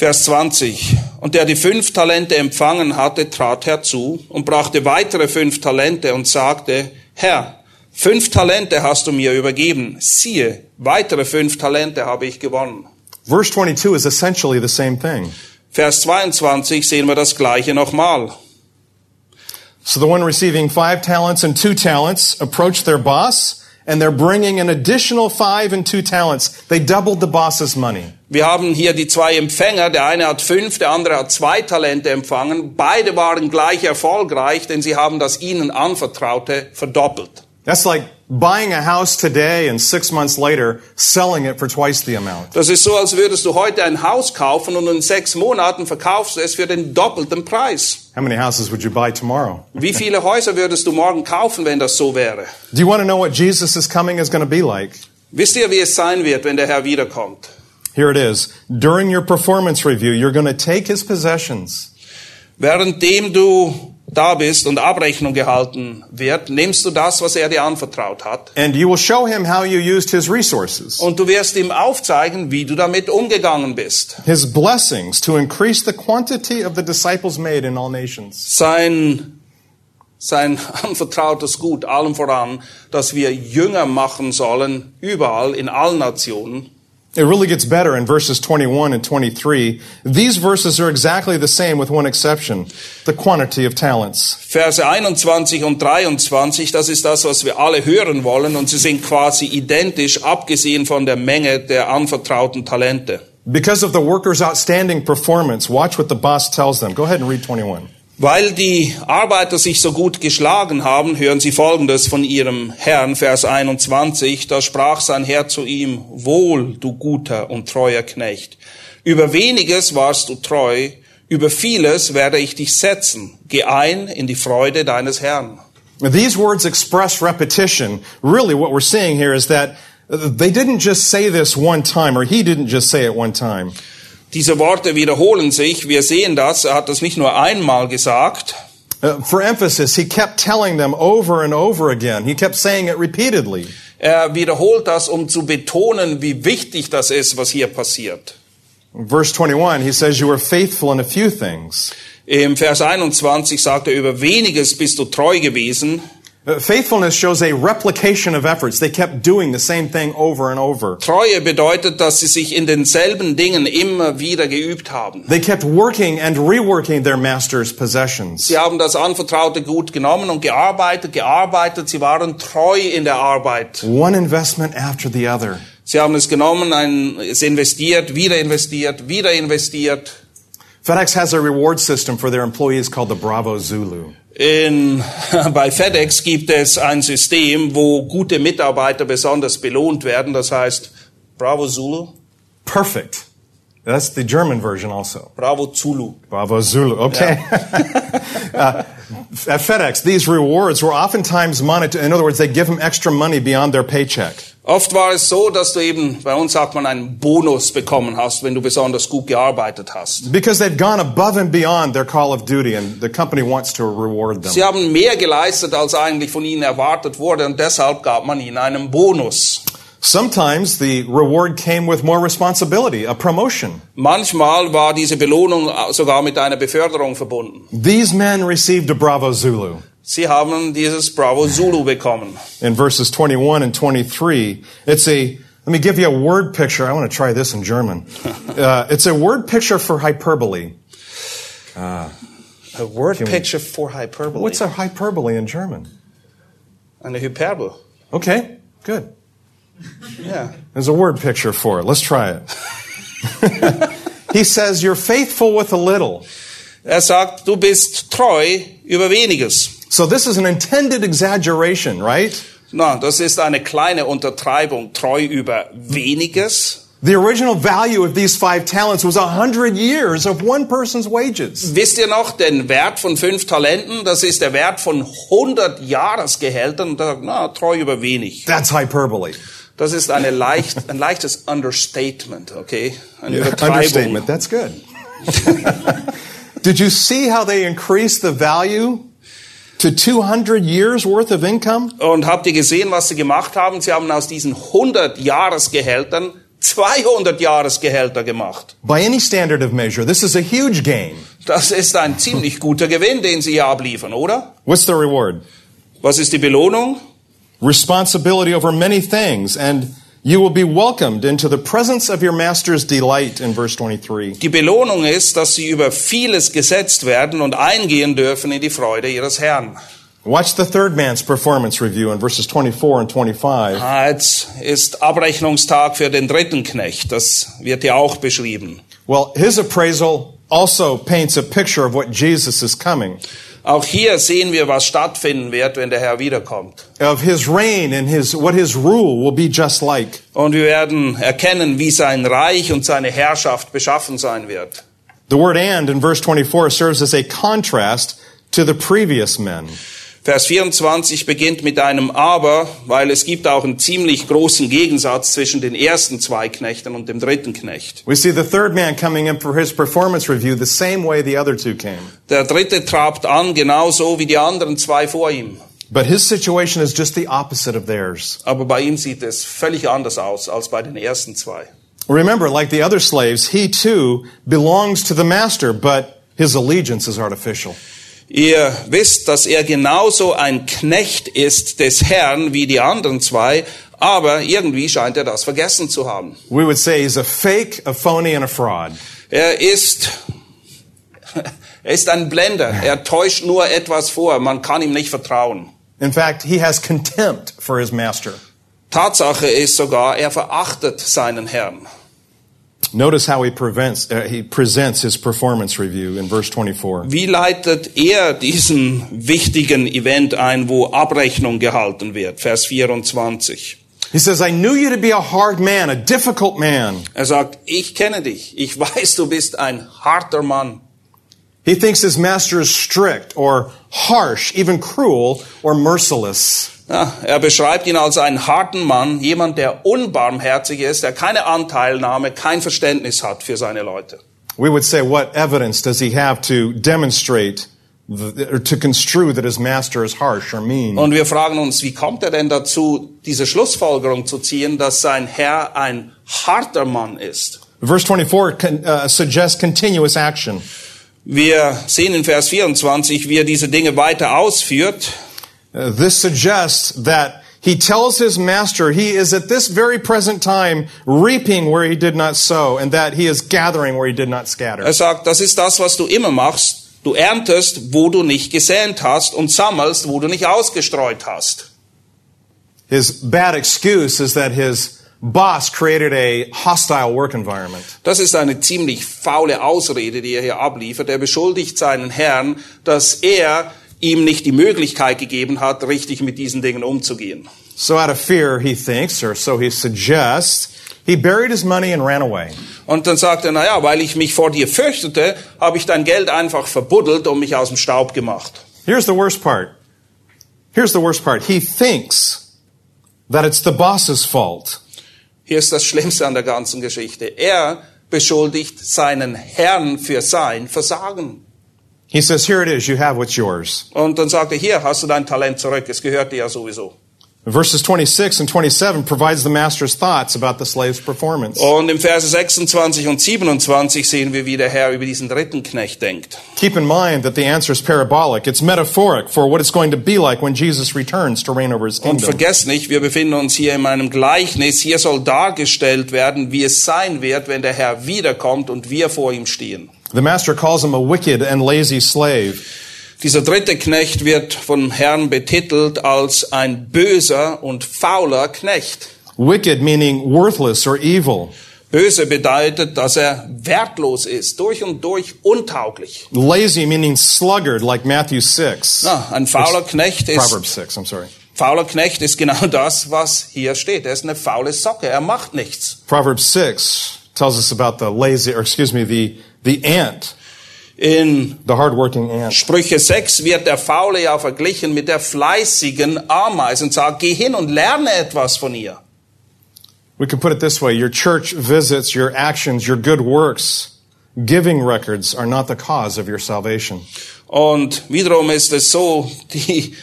Vers 20. Und der die fünf Talente empfangen hatte, trat herzu und brachte weitere fünf Talente und sagte, Herr, fünf Talente hast du mir übergeben. Siehe, weitere fünf Talente habe ich gewonnen. Verse 22 is essentially the same thing. Vers 22 sehen wir das gleiche nochmal. So the one receiving five talents and two talents approached their boss, and they're bringing an additional five and two talents. They doubled the boss's money. Wir haben hier die zwei Empfänger. Der eine hat fünf, der andere hat zwei Talente empfangen. Beide waren gleich erfolgreich, denn sie haben das ihnen anvertraute verdoppelt. That's like buying a house today and six months later selling it for twice the amount. Das ist so, als würdest du heute ein Haus kaufen und in sechs Monaten verkaufst du es für den doppelten Preis. How many houses would you buy tomorrow? Wie viele Häuser würdest du morgen kaufen, wenn das so wäre? Do you want to know what Jesus' coming is going to be like? Wisst ihr, wie es sein wird, wenn der Herr wiederkommt? Here it is. During your performance review, you're going to take his possessions. Währenddem du da bist und Abrechnung gehalten wird, nimmst du das, was er dir anvertraut hat. and you will show him how you used his resources, Und du wirst ihm aufzeigen, wie du damit umgegangen bist. his blessings to increase the quantity of the disciples made in all nations. Sein, sein anvertrautes Gut, allem voran, dass wir Jünger machen sollen, überall, in allen Nationen. It really gets better in verses 21 and 23. These verses are exactly the same with one exception, the quantity of talents. Verse 21 und 23, das ist das, was wir alle hören wollen, und sie sind quasi identisch, abgesehen von der Menge der anvertrauten Talente. Because of the workers' outstanding performance, watch what the boss tells them. Go ahead and read 21. Weil die Arbeiter sich so gut geschlagen haben, hören sie Folgendes von ihrem Herrn, Vers 21, da sprach sein Herr zu ihm, Wohl, du guter und treuer Knecht, über weniges warst du treu, über vieles werde ich dich setzen, geh ein in die Freude deines Herrn. These words express repetition. Really, what we're seeing here is that they didn't just say this one time, or he didn't just say it one time. Diese Worte wiederholen sich, wir sehen das, er hat das nicht nur einmal gesagt, Uh, for emphasis, he kept telling them over and over again. He kept saying it repeatedly. er wiederholt das, um zu betonen, wie wichtig das ist, was hier passiert. Verse 21, he says, You were faithful in a few things. Im Vers 21 sagt er, über weniges bist du treu gewesen. Uh, faithfulness shows a replication of efforts. They kept doing the same thing over and over. Treue bedeutet, dass sie sich in denselben Dingen immer wieder geübt haben. They kept working and reworking their master's possessions. Sie haben das anvertraute Gut genommen und gearbeitet, gearbeitet. Sie waren treu in der Arbeit. One investment after the other. Sie haben es genommen, ein, es investiert, wieder investiert, wieder investiert. FedEx has a reward system for their employees called the Bravo Zulu. In, bei FedEx gibt es ein System, wo gute Mitarbeiter besonders belohnt werden. Das heißt Bravo Zulu, Perfect. That's the German version also. Bravo Zulu. Bravo Zulu. Okay. uh, at FedEx, these rewards were oftentimes monetary. In other words, they give them extra money beyond their paycheck. Oft war es so, dass du eben, bei uns sagt man, einen Bonus bekommen hast, wenn du besonders gut gearbeitet hast. Because they've gone above and beyond their call of duty, and the company wants to reward them. Sie haben mehr geleistet, als eigentlich von ihnen erwartet wurde, und deshalb gab man ihnen einen Bonus. Sometimes the reward came with more responsibility, a promotion. Manchmal war diese Belohnung sogar mit einer Beförderung verbunden. These men received a Bravo Zulu. Sie haben dieses Bravo Zulu bekommen. In verses 21 and 23, it's a, let me give you a word picture. I want to try this in German. Uh, it's a word picture for hyperbole. A word picture for hyperbole. What's a hyperbole in German? Eine Hyperbole. Okay, good. Yeah. There's a word picture for it. Let's try it. he says, You're faithful with a little. Er sagt, du bist treu über weniges. So this is an intended exaggeration, right? Na, das ist eine kleine Untertreibung. Treu über weniges. The original value of these five talents was a hundred years of one person's wages. Wisst ihr noch den Wert von fünf Talenten? Das ist der Wert von 100 Jahresgehältern. Er na, treu über wenig. That's hyperbole. Das ist eine leicht, ein leichtes Understatement, okay? Eine Übertreibung. Understatement. That's good. Did you see how they increased the value to 200 years worth of income? Und habt ihr gesehen, was sie gemacht haben? Sie haben aus diesen 100 Jahresgehältern 200 Jahresgehälter gemacht. By any standard of measure, this is a huge gain. Das ist ein ziemlich guter Gewinn, den sie hier abliefern, oder? What's the reward? Was ist die Belohnung? Responsibility over many things, and you will be welcomed into the presence of your master's delight in verse 23. Die Belohnung ist, dass sie über vieles gesetzt werden und eingehen dürfen in die Freude ihres Herrn. Watch the third man's performance review in verses 24 and 25. Ah, Jetzt ist Abrechnungstag für den dritten Knecht. Das wird ja auch beschrieben. Well, his appraisal also paints a picture of what Jesus is coming, Auch hier sehen wir, was stattfinden wird, wenn der Herr wiederkommt. of his reign and his, what his rule will be just like. Und wir werden erkennen, wie sein Reich und seine Herrschaft beschaffen sein wird. The word and in verse 24 serves as a contrast to the previous men. Vers 24 beginnt mit einem Aber, weil es gibt auch einen ziemlich großen Gegensatz zwischen den ersten zwei Knechten und dem dritten Knecht. We see the third man coming in for his performance review the same way the other two came. Der dritte trabt an, genauso wie die anderen zwei vor ihm. But his situation is just the opposite of theirs. Aber bei ihm sieht es völlig anders aus als bei den ersten zwei. Remember, like the other slaves, he too belongs to the master, but his allegiance is artificial. Ihr wisst, dass er genauso ein Knecht ist des Herrn wie die anderen zwei, aber irgendwie scheint er das vergessen zu haben. We would say he's a fake, a phony, and a fraud. Er ist, er ist ein Blender. Er täuscht nur etwas vor. Man kann ihm nicht vertrauen. In fact, he has contempt for his master. Tatsache ist sogar, er verachtet seinen Herrn. Notice how he, prevents, uh, he presents his performance review in verse 24. Wie leitet er diesen wichtigen Event ein, wo Abrechnung gehalten wird? Vers 24. He says, I knew you to be a hard man, a difficult man. Er sagt, ich kenne dich. Ich weiß, du bist ein harter Mann. He thinks his master is strict or harsh, even cruel or merciless. Ja, er beschreibt ihn als einen harten Mann, jemand, der unbarmherzig ist, der keine Anteilnahme, kein Verständnis hat für seine Leute. We would say, what evidence does he have to demonstrate or to construe that his master is harsh or mean? Und wir fragen uns, wie kommt er denn dazu, diese Schlussfolgerung zu ziehen, dass sein Herr ein harter Mann ist? Verse 24 con, uh, suggests continuous action. Wir sehen in Vers 24, wie er diese Dinge weiter ausführt. Uh, this suggests that he tells his master he is at this very present time reaping where he did not sow and that he is gathering where he did not scatter. Er sagt, das ist das, was du immer machst. Du erntest, wo du nicht gesät hast und sammelst, wo du nicht ausgestreut hast. His bad excuse is that his boss created a hostile work environment. Das ist eine ziemlich faule Ausrede, die er hier abliefert. Er beschuldigt seinen Herrn, dass er ihm nicht die Möglichkeit gegeben hat, richtig mit diesen Dingen umzugehen. So out of fear, he thinks, or so he suggests, he buried his money and ran away. Und dann sagt er, na ja, weil ich mich vor dir fürchtete, habe ich dein Geld einfach verbuddelt und mich aus dem Staub gemacht. Here's the worst part. Here's the worst part. He thinks that it's the boss's fault. Hier ist das Schlimmste an der ganzen Geschichte. Er beschuldigt seinen Herrn für sein Versagen. He says, Here it is, you have what's yours. Und dann sagt er, hier hast du dein Talent zurück, es gehört dir ja sowieso. Verses 26 and 27 provides the master's thoughts about the slave's performance. Und im Verse 26 und 27 sehen wir, wie der Herr über diesen dritten Knecht denkt. Keep in mind that the answer is parabolic. It's metaphoric for what it's going to be like when Jesus returns to reign over his Und kingdom. vergesst nicht, wir befinden uns hier in einem Gleichnis. Hier soll dargestellt werden, wie es sein wird, wenn der Herr wiederkommt und wir vor ihm stehen. The master calls him a wicked and lazy slave. Dieser dritte Knecht wird vom Herrn betitelt als ein böser und fauler Knecht. Wicked meaning worthless or evil. Böse bedeutet, dass er wertlos ist, durch und durch untauglich. Lazy meaning sluggard, like Matthew 6. Na, ein fauler Knecht ist Proverbs 6, I'm sorry. Fauler Knecht ist genau das, was hier steht. Er ist eine faule Socke. Er macht nichts. Proverbs 6 tells us about the lazy, or excuse me, the, the ant, In the hardworking ant. Sprüche 6 wird der Faule ja verglichen mit der fleißigen Ameise und sagt, geh hin und lerne etwas von ihr. We can put it this way your church visits, your actions, your good works, giving records are not the cause of your salvation. Und wiederum ist es so, die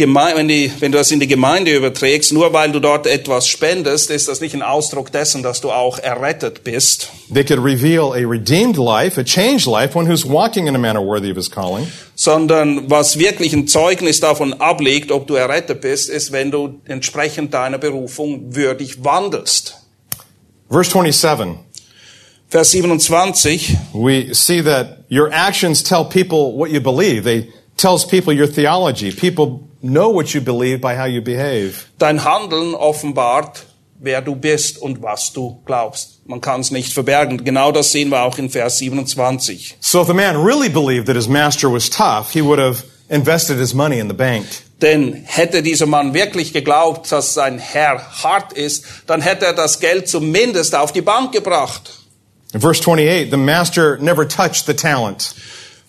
Gemeinde, wenn, die, wenn du das in die Gemeinde überträgst, nur weil du dort etwas spendest, ist das nicht ein Ausdruck dessen, dass du auch errettet bist, They could reveal a redeemed life, a changed life, one who's walking in a manner worthy of his calling. sondern was wirklich ein Zeugnis davon ablegt, ob du errettet bist, ist, wenn du entsprechend deiner Berufung würdig wandelst. Verse 27, Vers 27, we see that your actions tell people what you believe. They tells people your theology. People know what you believe by how you behave. dein Handeln offenbart, wer du bist und was du glaubst. Man kann es nicht verbergen. Genau das sehen wir auch in Vers 27. So if the man really believed that his master was tough, he would have invested his money in the bank. Denn hätte dieser Mann wirklich geglaubt, dass sein Herr hart ist, dann hätte er das Geld zumindest auf die Bank gebracht. In verse 28, the master never touched the talent.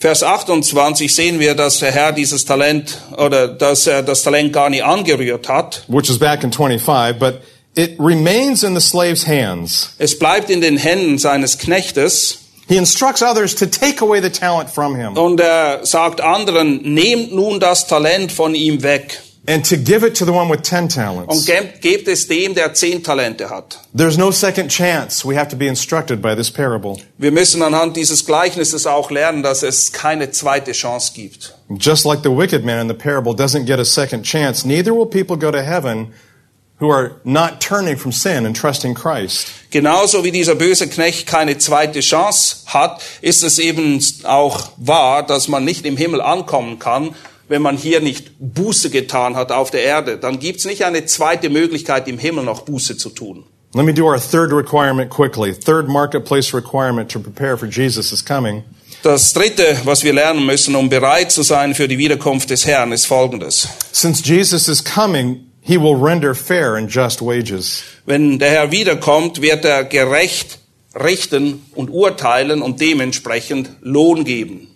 Vers 28 sehen wir, dass der Herr dieses Talent oder dass er das Talent gar nicht angerührt hat. which is back in 25, but it remains in the slave's hands. Es bleibt in den Händen seines Knechtes He instructs others to take away the talent from him und er sagt anderen, nehmt nun das Talent von ihm weg and to give it to the one with 10 und talents. gebt, gebt es dem, der zehn Talente hat. There's no second chance. We have to be instructed by this parable. Wir müssen anhand dieses Gleichnisses auch lernen, dass es keine zweite Chance gibt. Just like the wicked man in the parable doesn't get a second chance, neither will people go to heaven who are not turning from sin and trusting Christ. Genauso wie dieser böse Knecht keine zweite Chance hat, ist es eben auch wahr, dass man nicht im Himmel ankommen kann, wenn man hier nicht Buße getan hat auf der Erde. Dann gibt's nicht eine zweite Möglichkeit, im Himmel noch Buße zu tun. Let me do our third requirement quickly. Third marketplace requirement to prepare for Jesus' coming. Das Dritte, was wir lernen müssen, um bereit zu sein für die Wiederkunft des Herrn, ist Folgendes. Since Jesus is coming, he will render fair and just wages. Wenn der Herr wiederkommt, wird er gerecht richten und urteilen und dementsprechend Lohn geben.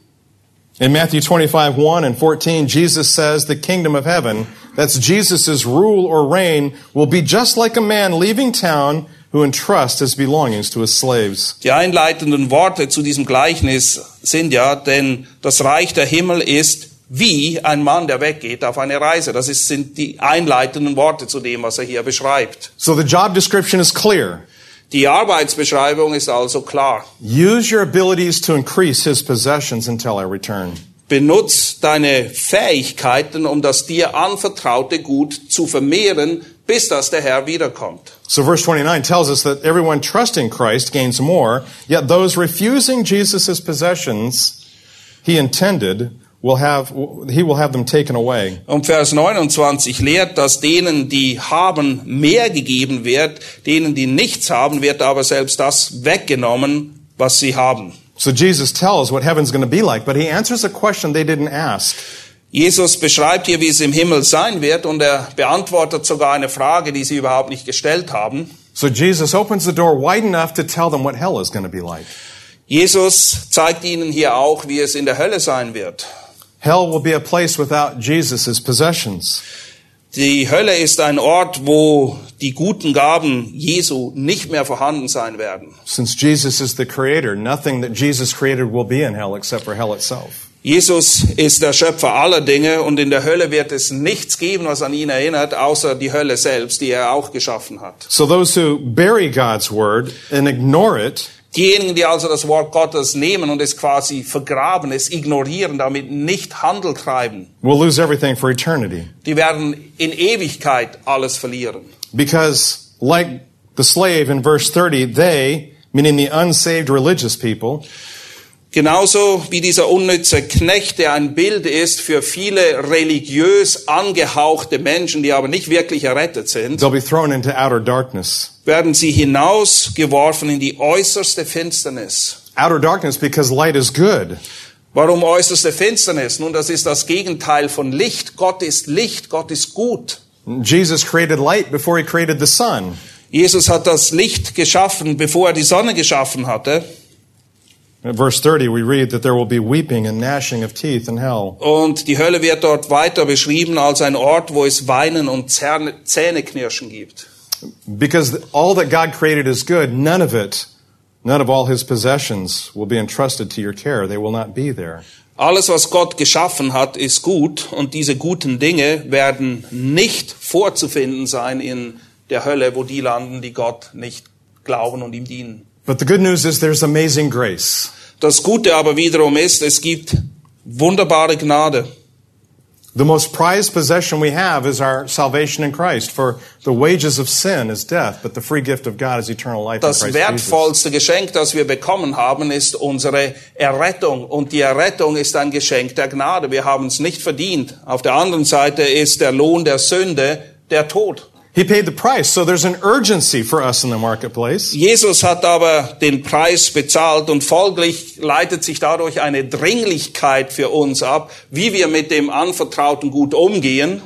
In Matthew 25, 1 and 14, Jesus says the kingdom of heaven, that's Jesus' rule or reign, will be just like a man leaving town who entrusts his belongings to his slaves. Die einleitenden Worte zu diesem Gleichnis sind ja, denn das Reich der Himmel ist wie ein Mann, der weggeht auf eine Reise. Das ist, sind die einleitenden Worte zu dem, was er hier beschreibt. So the job description is clear. Die Arbeitsbeschreibung ist also klar. Use your abilities to increase his possessions until I return. Benutz deine Fähigkeiten, um das dir anvertraute Gut zu vermehren, bis dass der Herr wiederkommt. So verse 29 tells us that everyone trusting Christ gains more, yet those refusing Jesus' possessions he intended will have, he will have them taken away. Und Vers 29 lehrt, dass denen, die haben, mehr gegeben wird, denen, die nichts haben, wird aber selbst das weggenommen, was sie haben. So Jesus tells what heaven's going to be like, but he answers a question they didn't ask. Jesus beschreibt hier, wie es im Himmel sein wird und er beantwortet sogar eine Frage, die sie überhaupt nicht gestellt haben. So Jesus opens the door wide enough to tell them what hell is going to be like. Jesus zeigt ihnen hier auch, wie es in der Hölle sein wird. Hell will be a place without Jesus' possessions. Die Hölle ist ein Ort, wo die guten Gaben Jesu nicht mehr vorhanden sein werden. Since Jesus is the creator, nothing that Jesus created will be in hell except for hell itself. Jesus ist der Schöpfer aller Dinge und in der Hölle wird es nichts geben, was an ihn erinnert, außer die Hölle selbst, die er auch geschaffen hat. So those who bury God's word and ignore it Diejenigen, die also das Wort Gottes nehmen und es quasi vergraben, es ignorieren, damit nicht Handel treiben, will lose everything for eternity. die werden in Ewigkeit alles verlieren. Because like the slave in verse 30, they, meaning the unsaved religious people, Genauso wie dieser unnütze Knecht, der ein Bild ist für viele religiös angehauchte Menschen, die aber nicht wirklich errettet sind, they'll be thrown into outer darkness. werden sie hinausgeworfen in die äußerste Finsternis. Outer darkness because light is good. Warum äußerste Finsternis? Nun, das ist das Gegenteil von Licht. Gott ist Licht, Gott ist gut. Jesus created light before he created the sun. Jesus hat das Licht geschaffen, bevor er die Sonne geschaffen hatte. Und die Hölle wird dort weiter beschrieben als ein Ort, wo es Weinen und Zähne- Zähneknirschen gibt. Because all that God created is good, none of it, none of all his possessions will be entrusted to your care. They will not be there. Alles, was Gott geschaffen hat, ist gut und diese guten Dinge werden nicht vorzufinden sein in der Hölle, wo die landen, die Gott nicht glauben und ihm dienen. But the good news is there's amazing grace. Das Gute aber wiederum ist, es gibt wunderbare Gnade. The most prized possession we have is our salvation in Christ. For the wages of sin is death, but the free gift of God is eternal life in Das Christ Jesus. wertvollste Geschenk, das wir bekommen haben, ist unsere Errettung. Und die Errettung ist ein Geschenk der Gnade. Wir haben es nicht verdient. Auf der anderen Seite ist der Lohn der Sünde der Tod. He paid the price, so there's an urgency for us in the marketplace. Jesus hat aber den Preis bezahlt und folglich leitet sich dadurch eine Dringlichkeit für uns ab, wie wir mit dem anvertrauten Gut umgehen.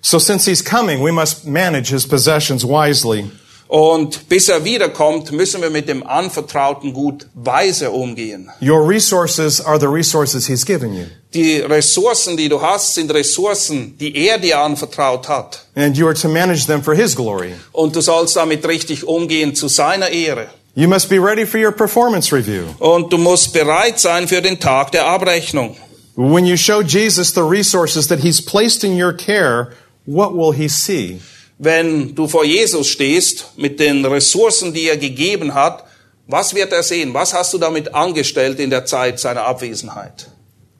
So since he's coming, we must manage his possessions wisely. Und bis er wiederkommt, müssen wir mit dem Anvertrauten gut weise umgehen. Your resources are the resources He's given you. Die Ressourcen, die du hast, sind Ressourcen, die er dir anvertraut hat. And you are to manage them for His glory. Und du sollst damit richtig umgehen zu seiner Ehre. You must be ready for your performance review. Und du musst bereit sein für den Tag der Abrechnung. When you show Jesus the resources that He's placed in your care, what will He see? Wenn du vor Jesus stehst mit den Ressourcen, die er gegeben hat, was wird er sehen? Was hast du damit angestellt in der Zeit seiner Abwesenheit?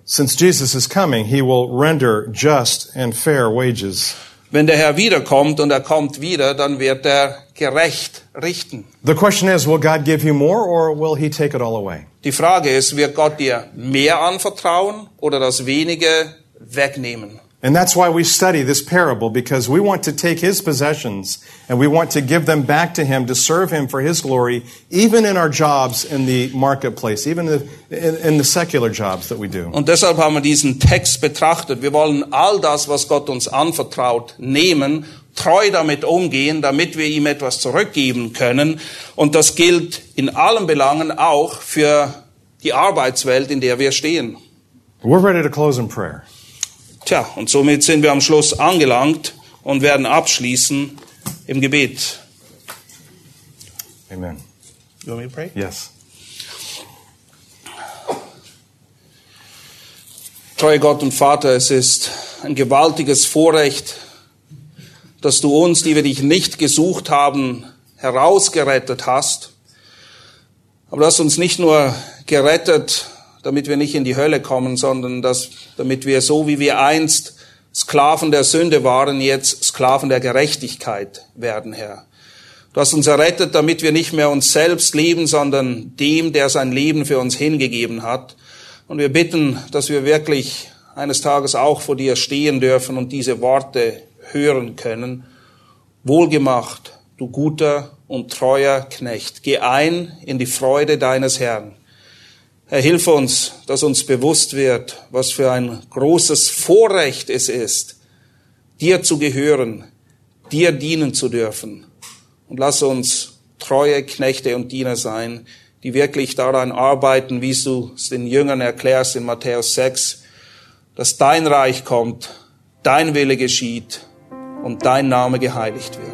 Since Jesus is coming, He will render just and fair wages. Wenn der Herr wiederkommt und er kommt wieder, dann wird er gerecht richten. The question is, will God give you more or will He take it all away? Die Frage ist, wird Gott dir mehr anvertrauen oder das wenige wegnehmen? And that's why we study this parable because we want to take his possessions and we want to give them back to him to serve him for his glory, even in our jobs in the marketplace, even in, in the secular jobs that we do. Und deshalb haben wir diesen Text betrachtet. Wir wollen all das, was Gott uns anvertraut, nehmen, treu damit umgehen, damit wir ihm etwas zurückgeben können. Und das gilt in allen Belangen auch für die Arbeitswelt, in der wir stehen. We're ready to close in prayer. Tja, und somit sind wir am Schluss angelangt und werden abschließen im Gebet. Amen. You want me to pray? Yes. Treue Gott und Vater, es ist ein gewaltiges Vorrecht, dass du uns, die wir dich nicht gesucht haben, herausgerettet hast. Aber du hast uns nicht nur gerettet, damit wir nicht in die Hölle kommen, sondern dass, damit wir so wie wir einst Sklaven der Sünde waren, jetzt Sklaven der Gerechtigkeit werden, Herr. Du hast uns errettet, damit wir nicht mehr uns selbst lieben, sondern dem, der sein Leben für uns hingegeben hat. Und wir bitten, dass wir wirklich eines Tages auch vor dir stehen dürfen und diese Worte hören können. Wohlgemacht, du guter und treuer Knecht, geh ein in die Freude deines Herrn. Herr, hilf uns, dass uns bewusst wird, was für ein großes Vorrecht es ist, dir zu gehören, dir dienen zu dürfen. Und lass uns treue Knechte und Diener sein, die wirklich daran arbeiten, wie du es den Jüngern erklärst in Matthäus 6, dass dein Reich kommt, dein Wille geschieht und dein Name geheiligt wird.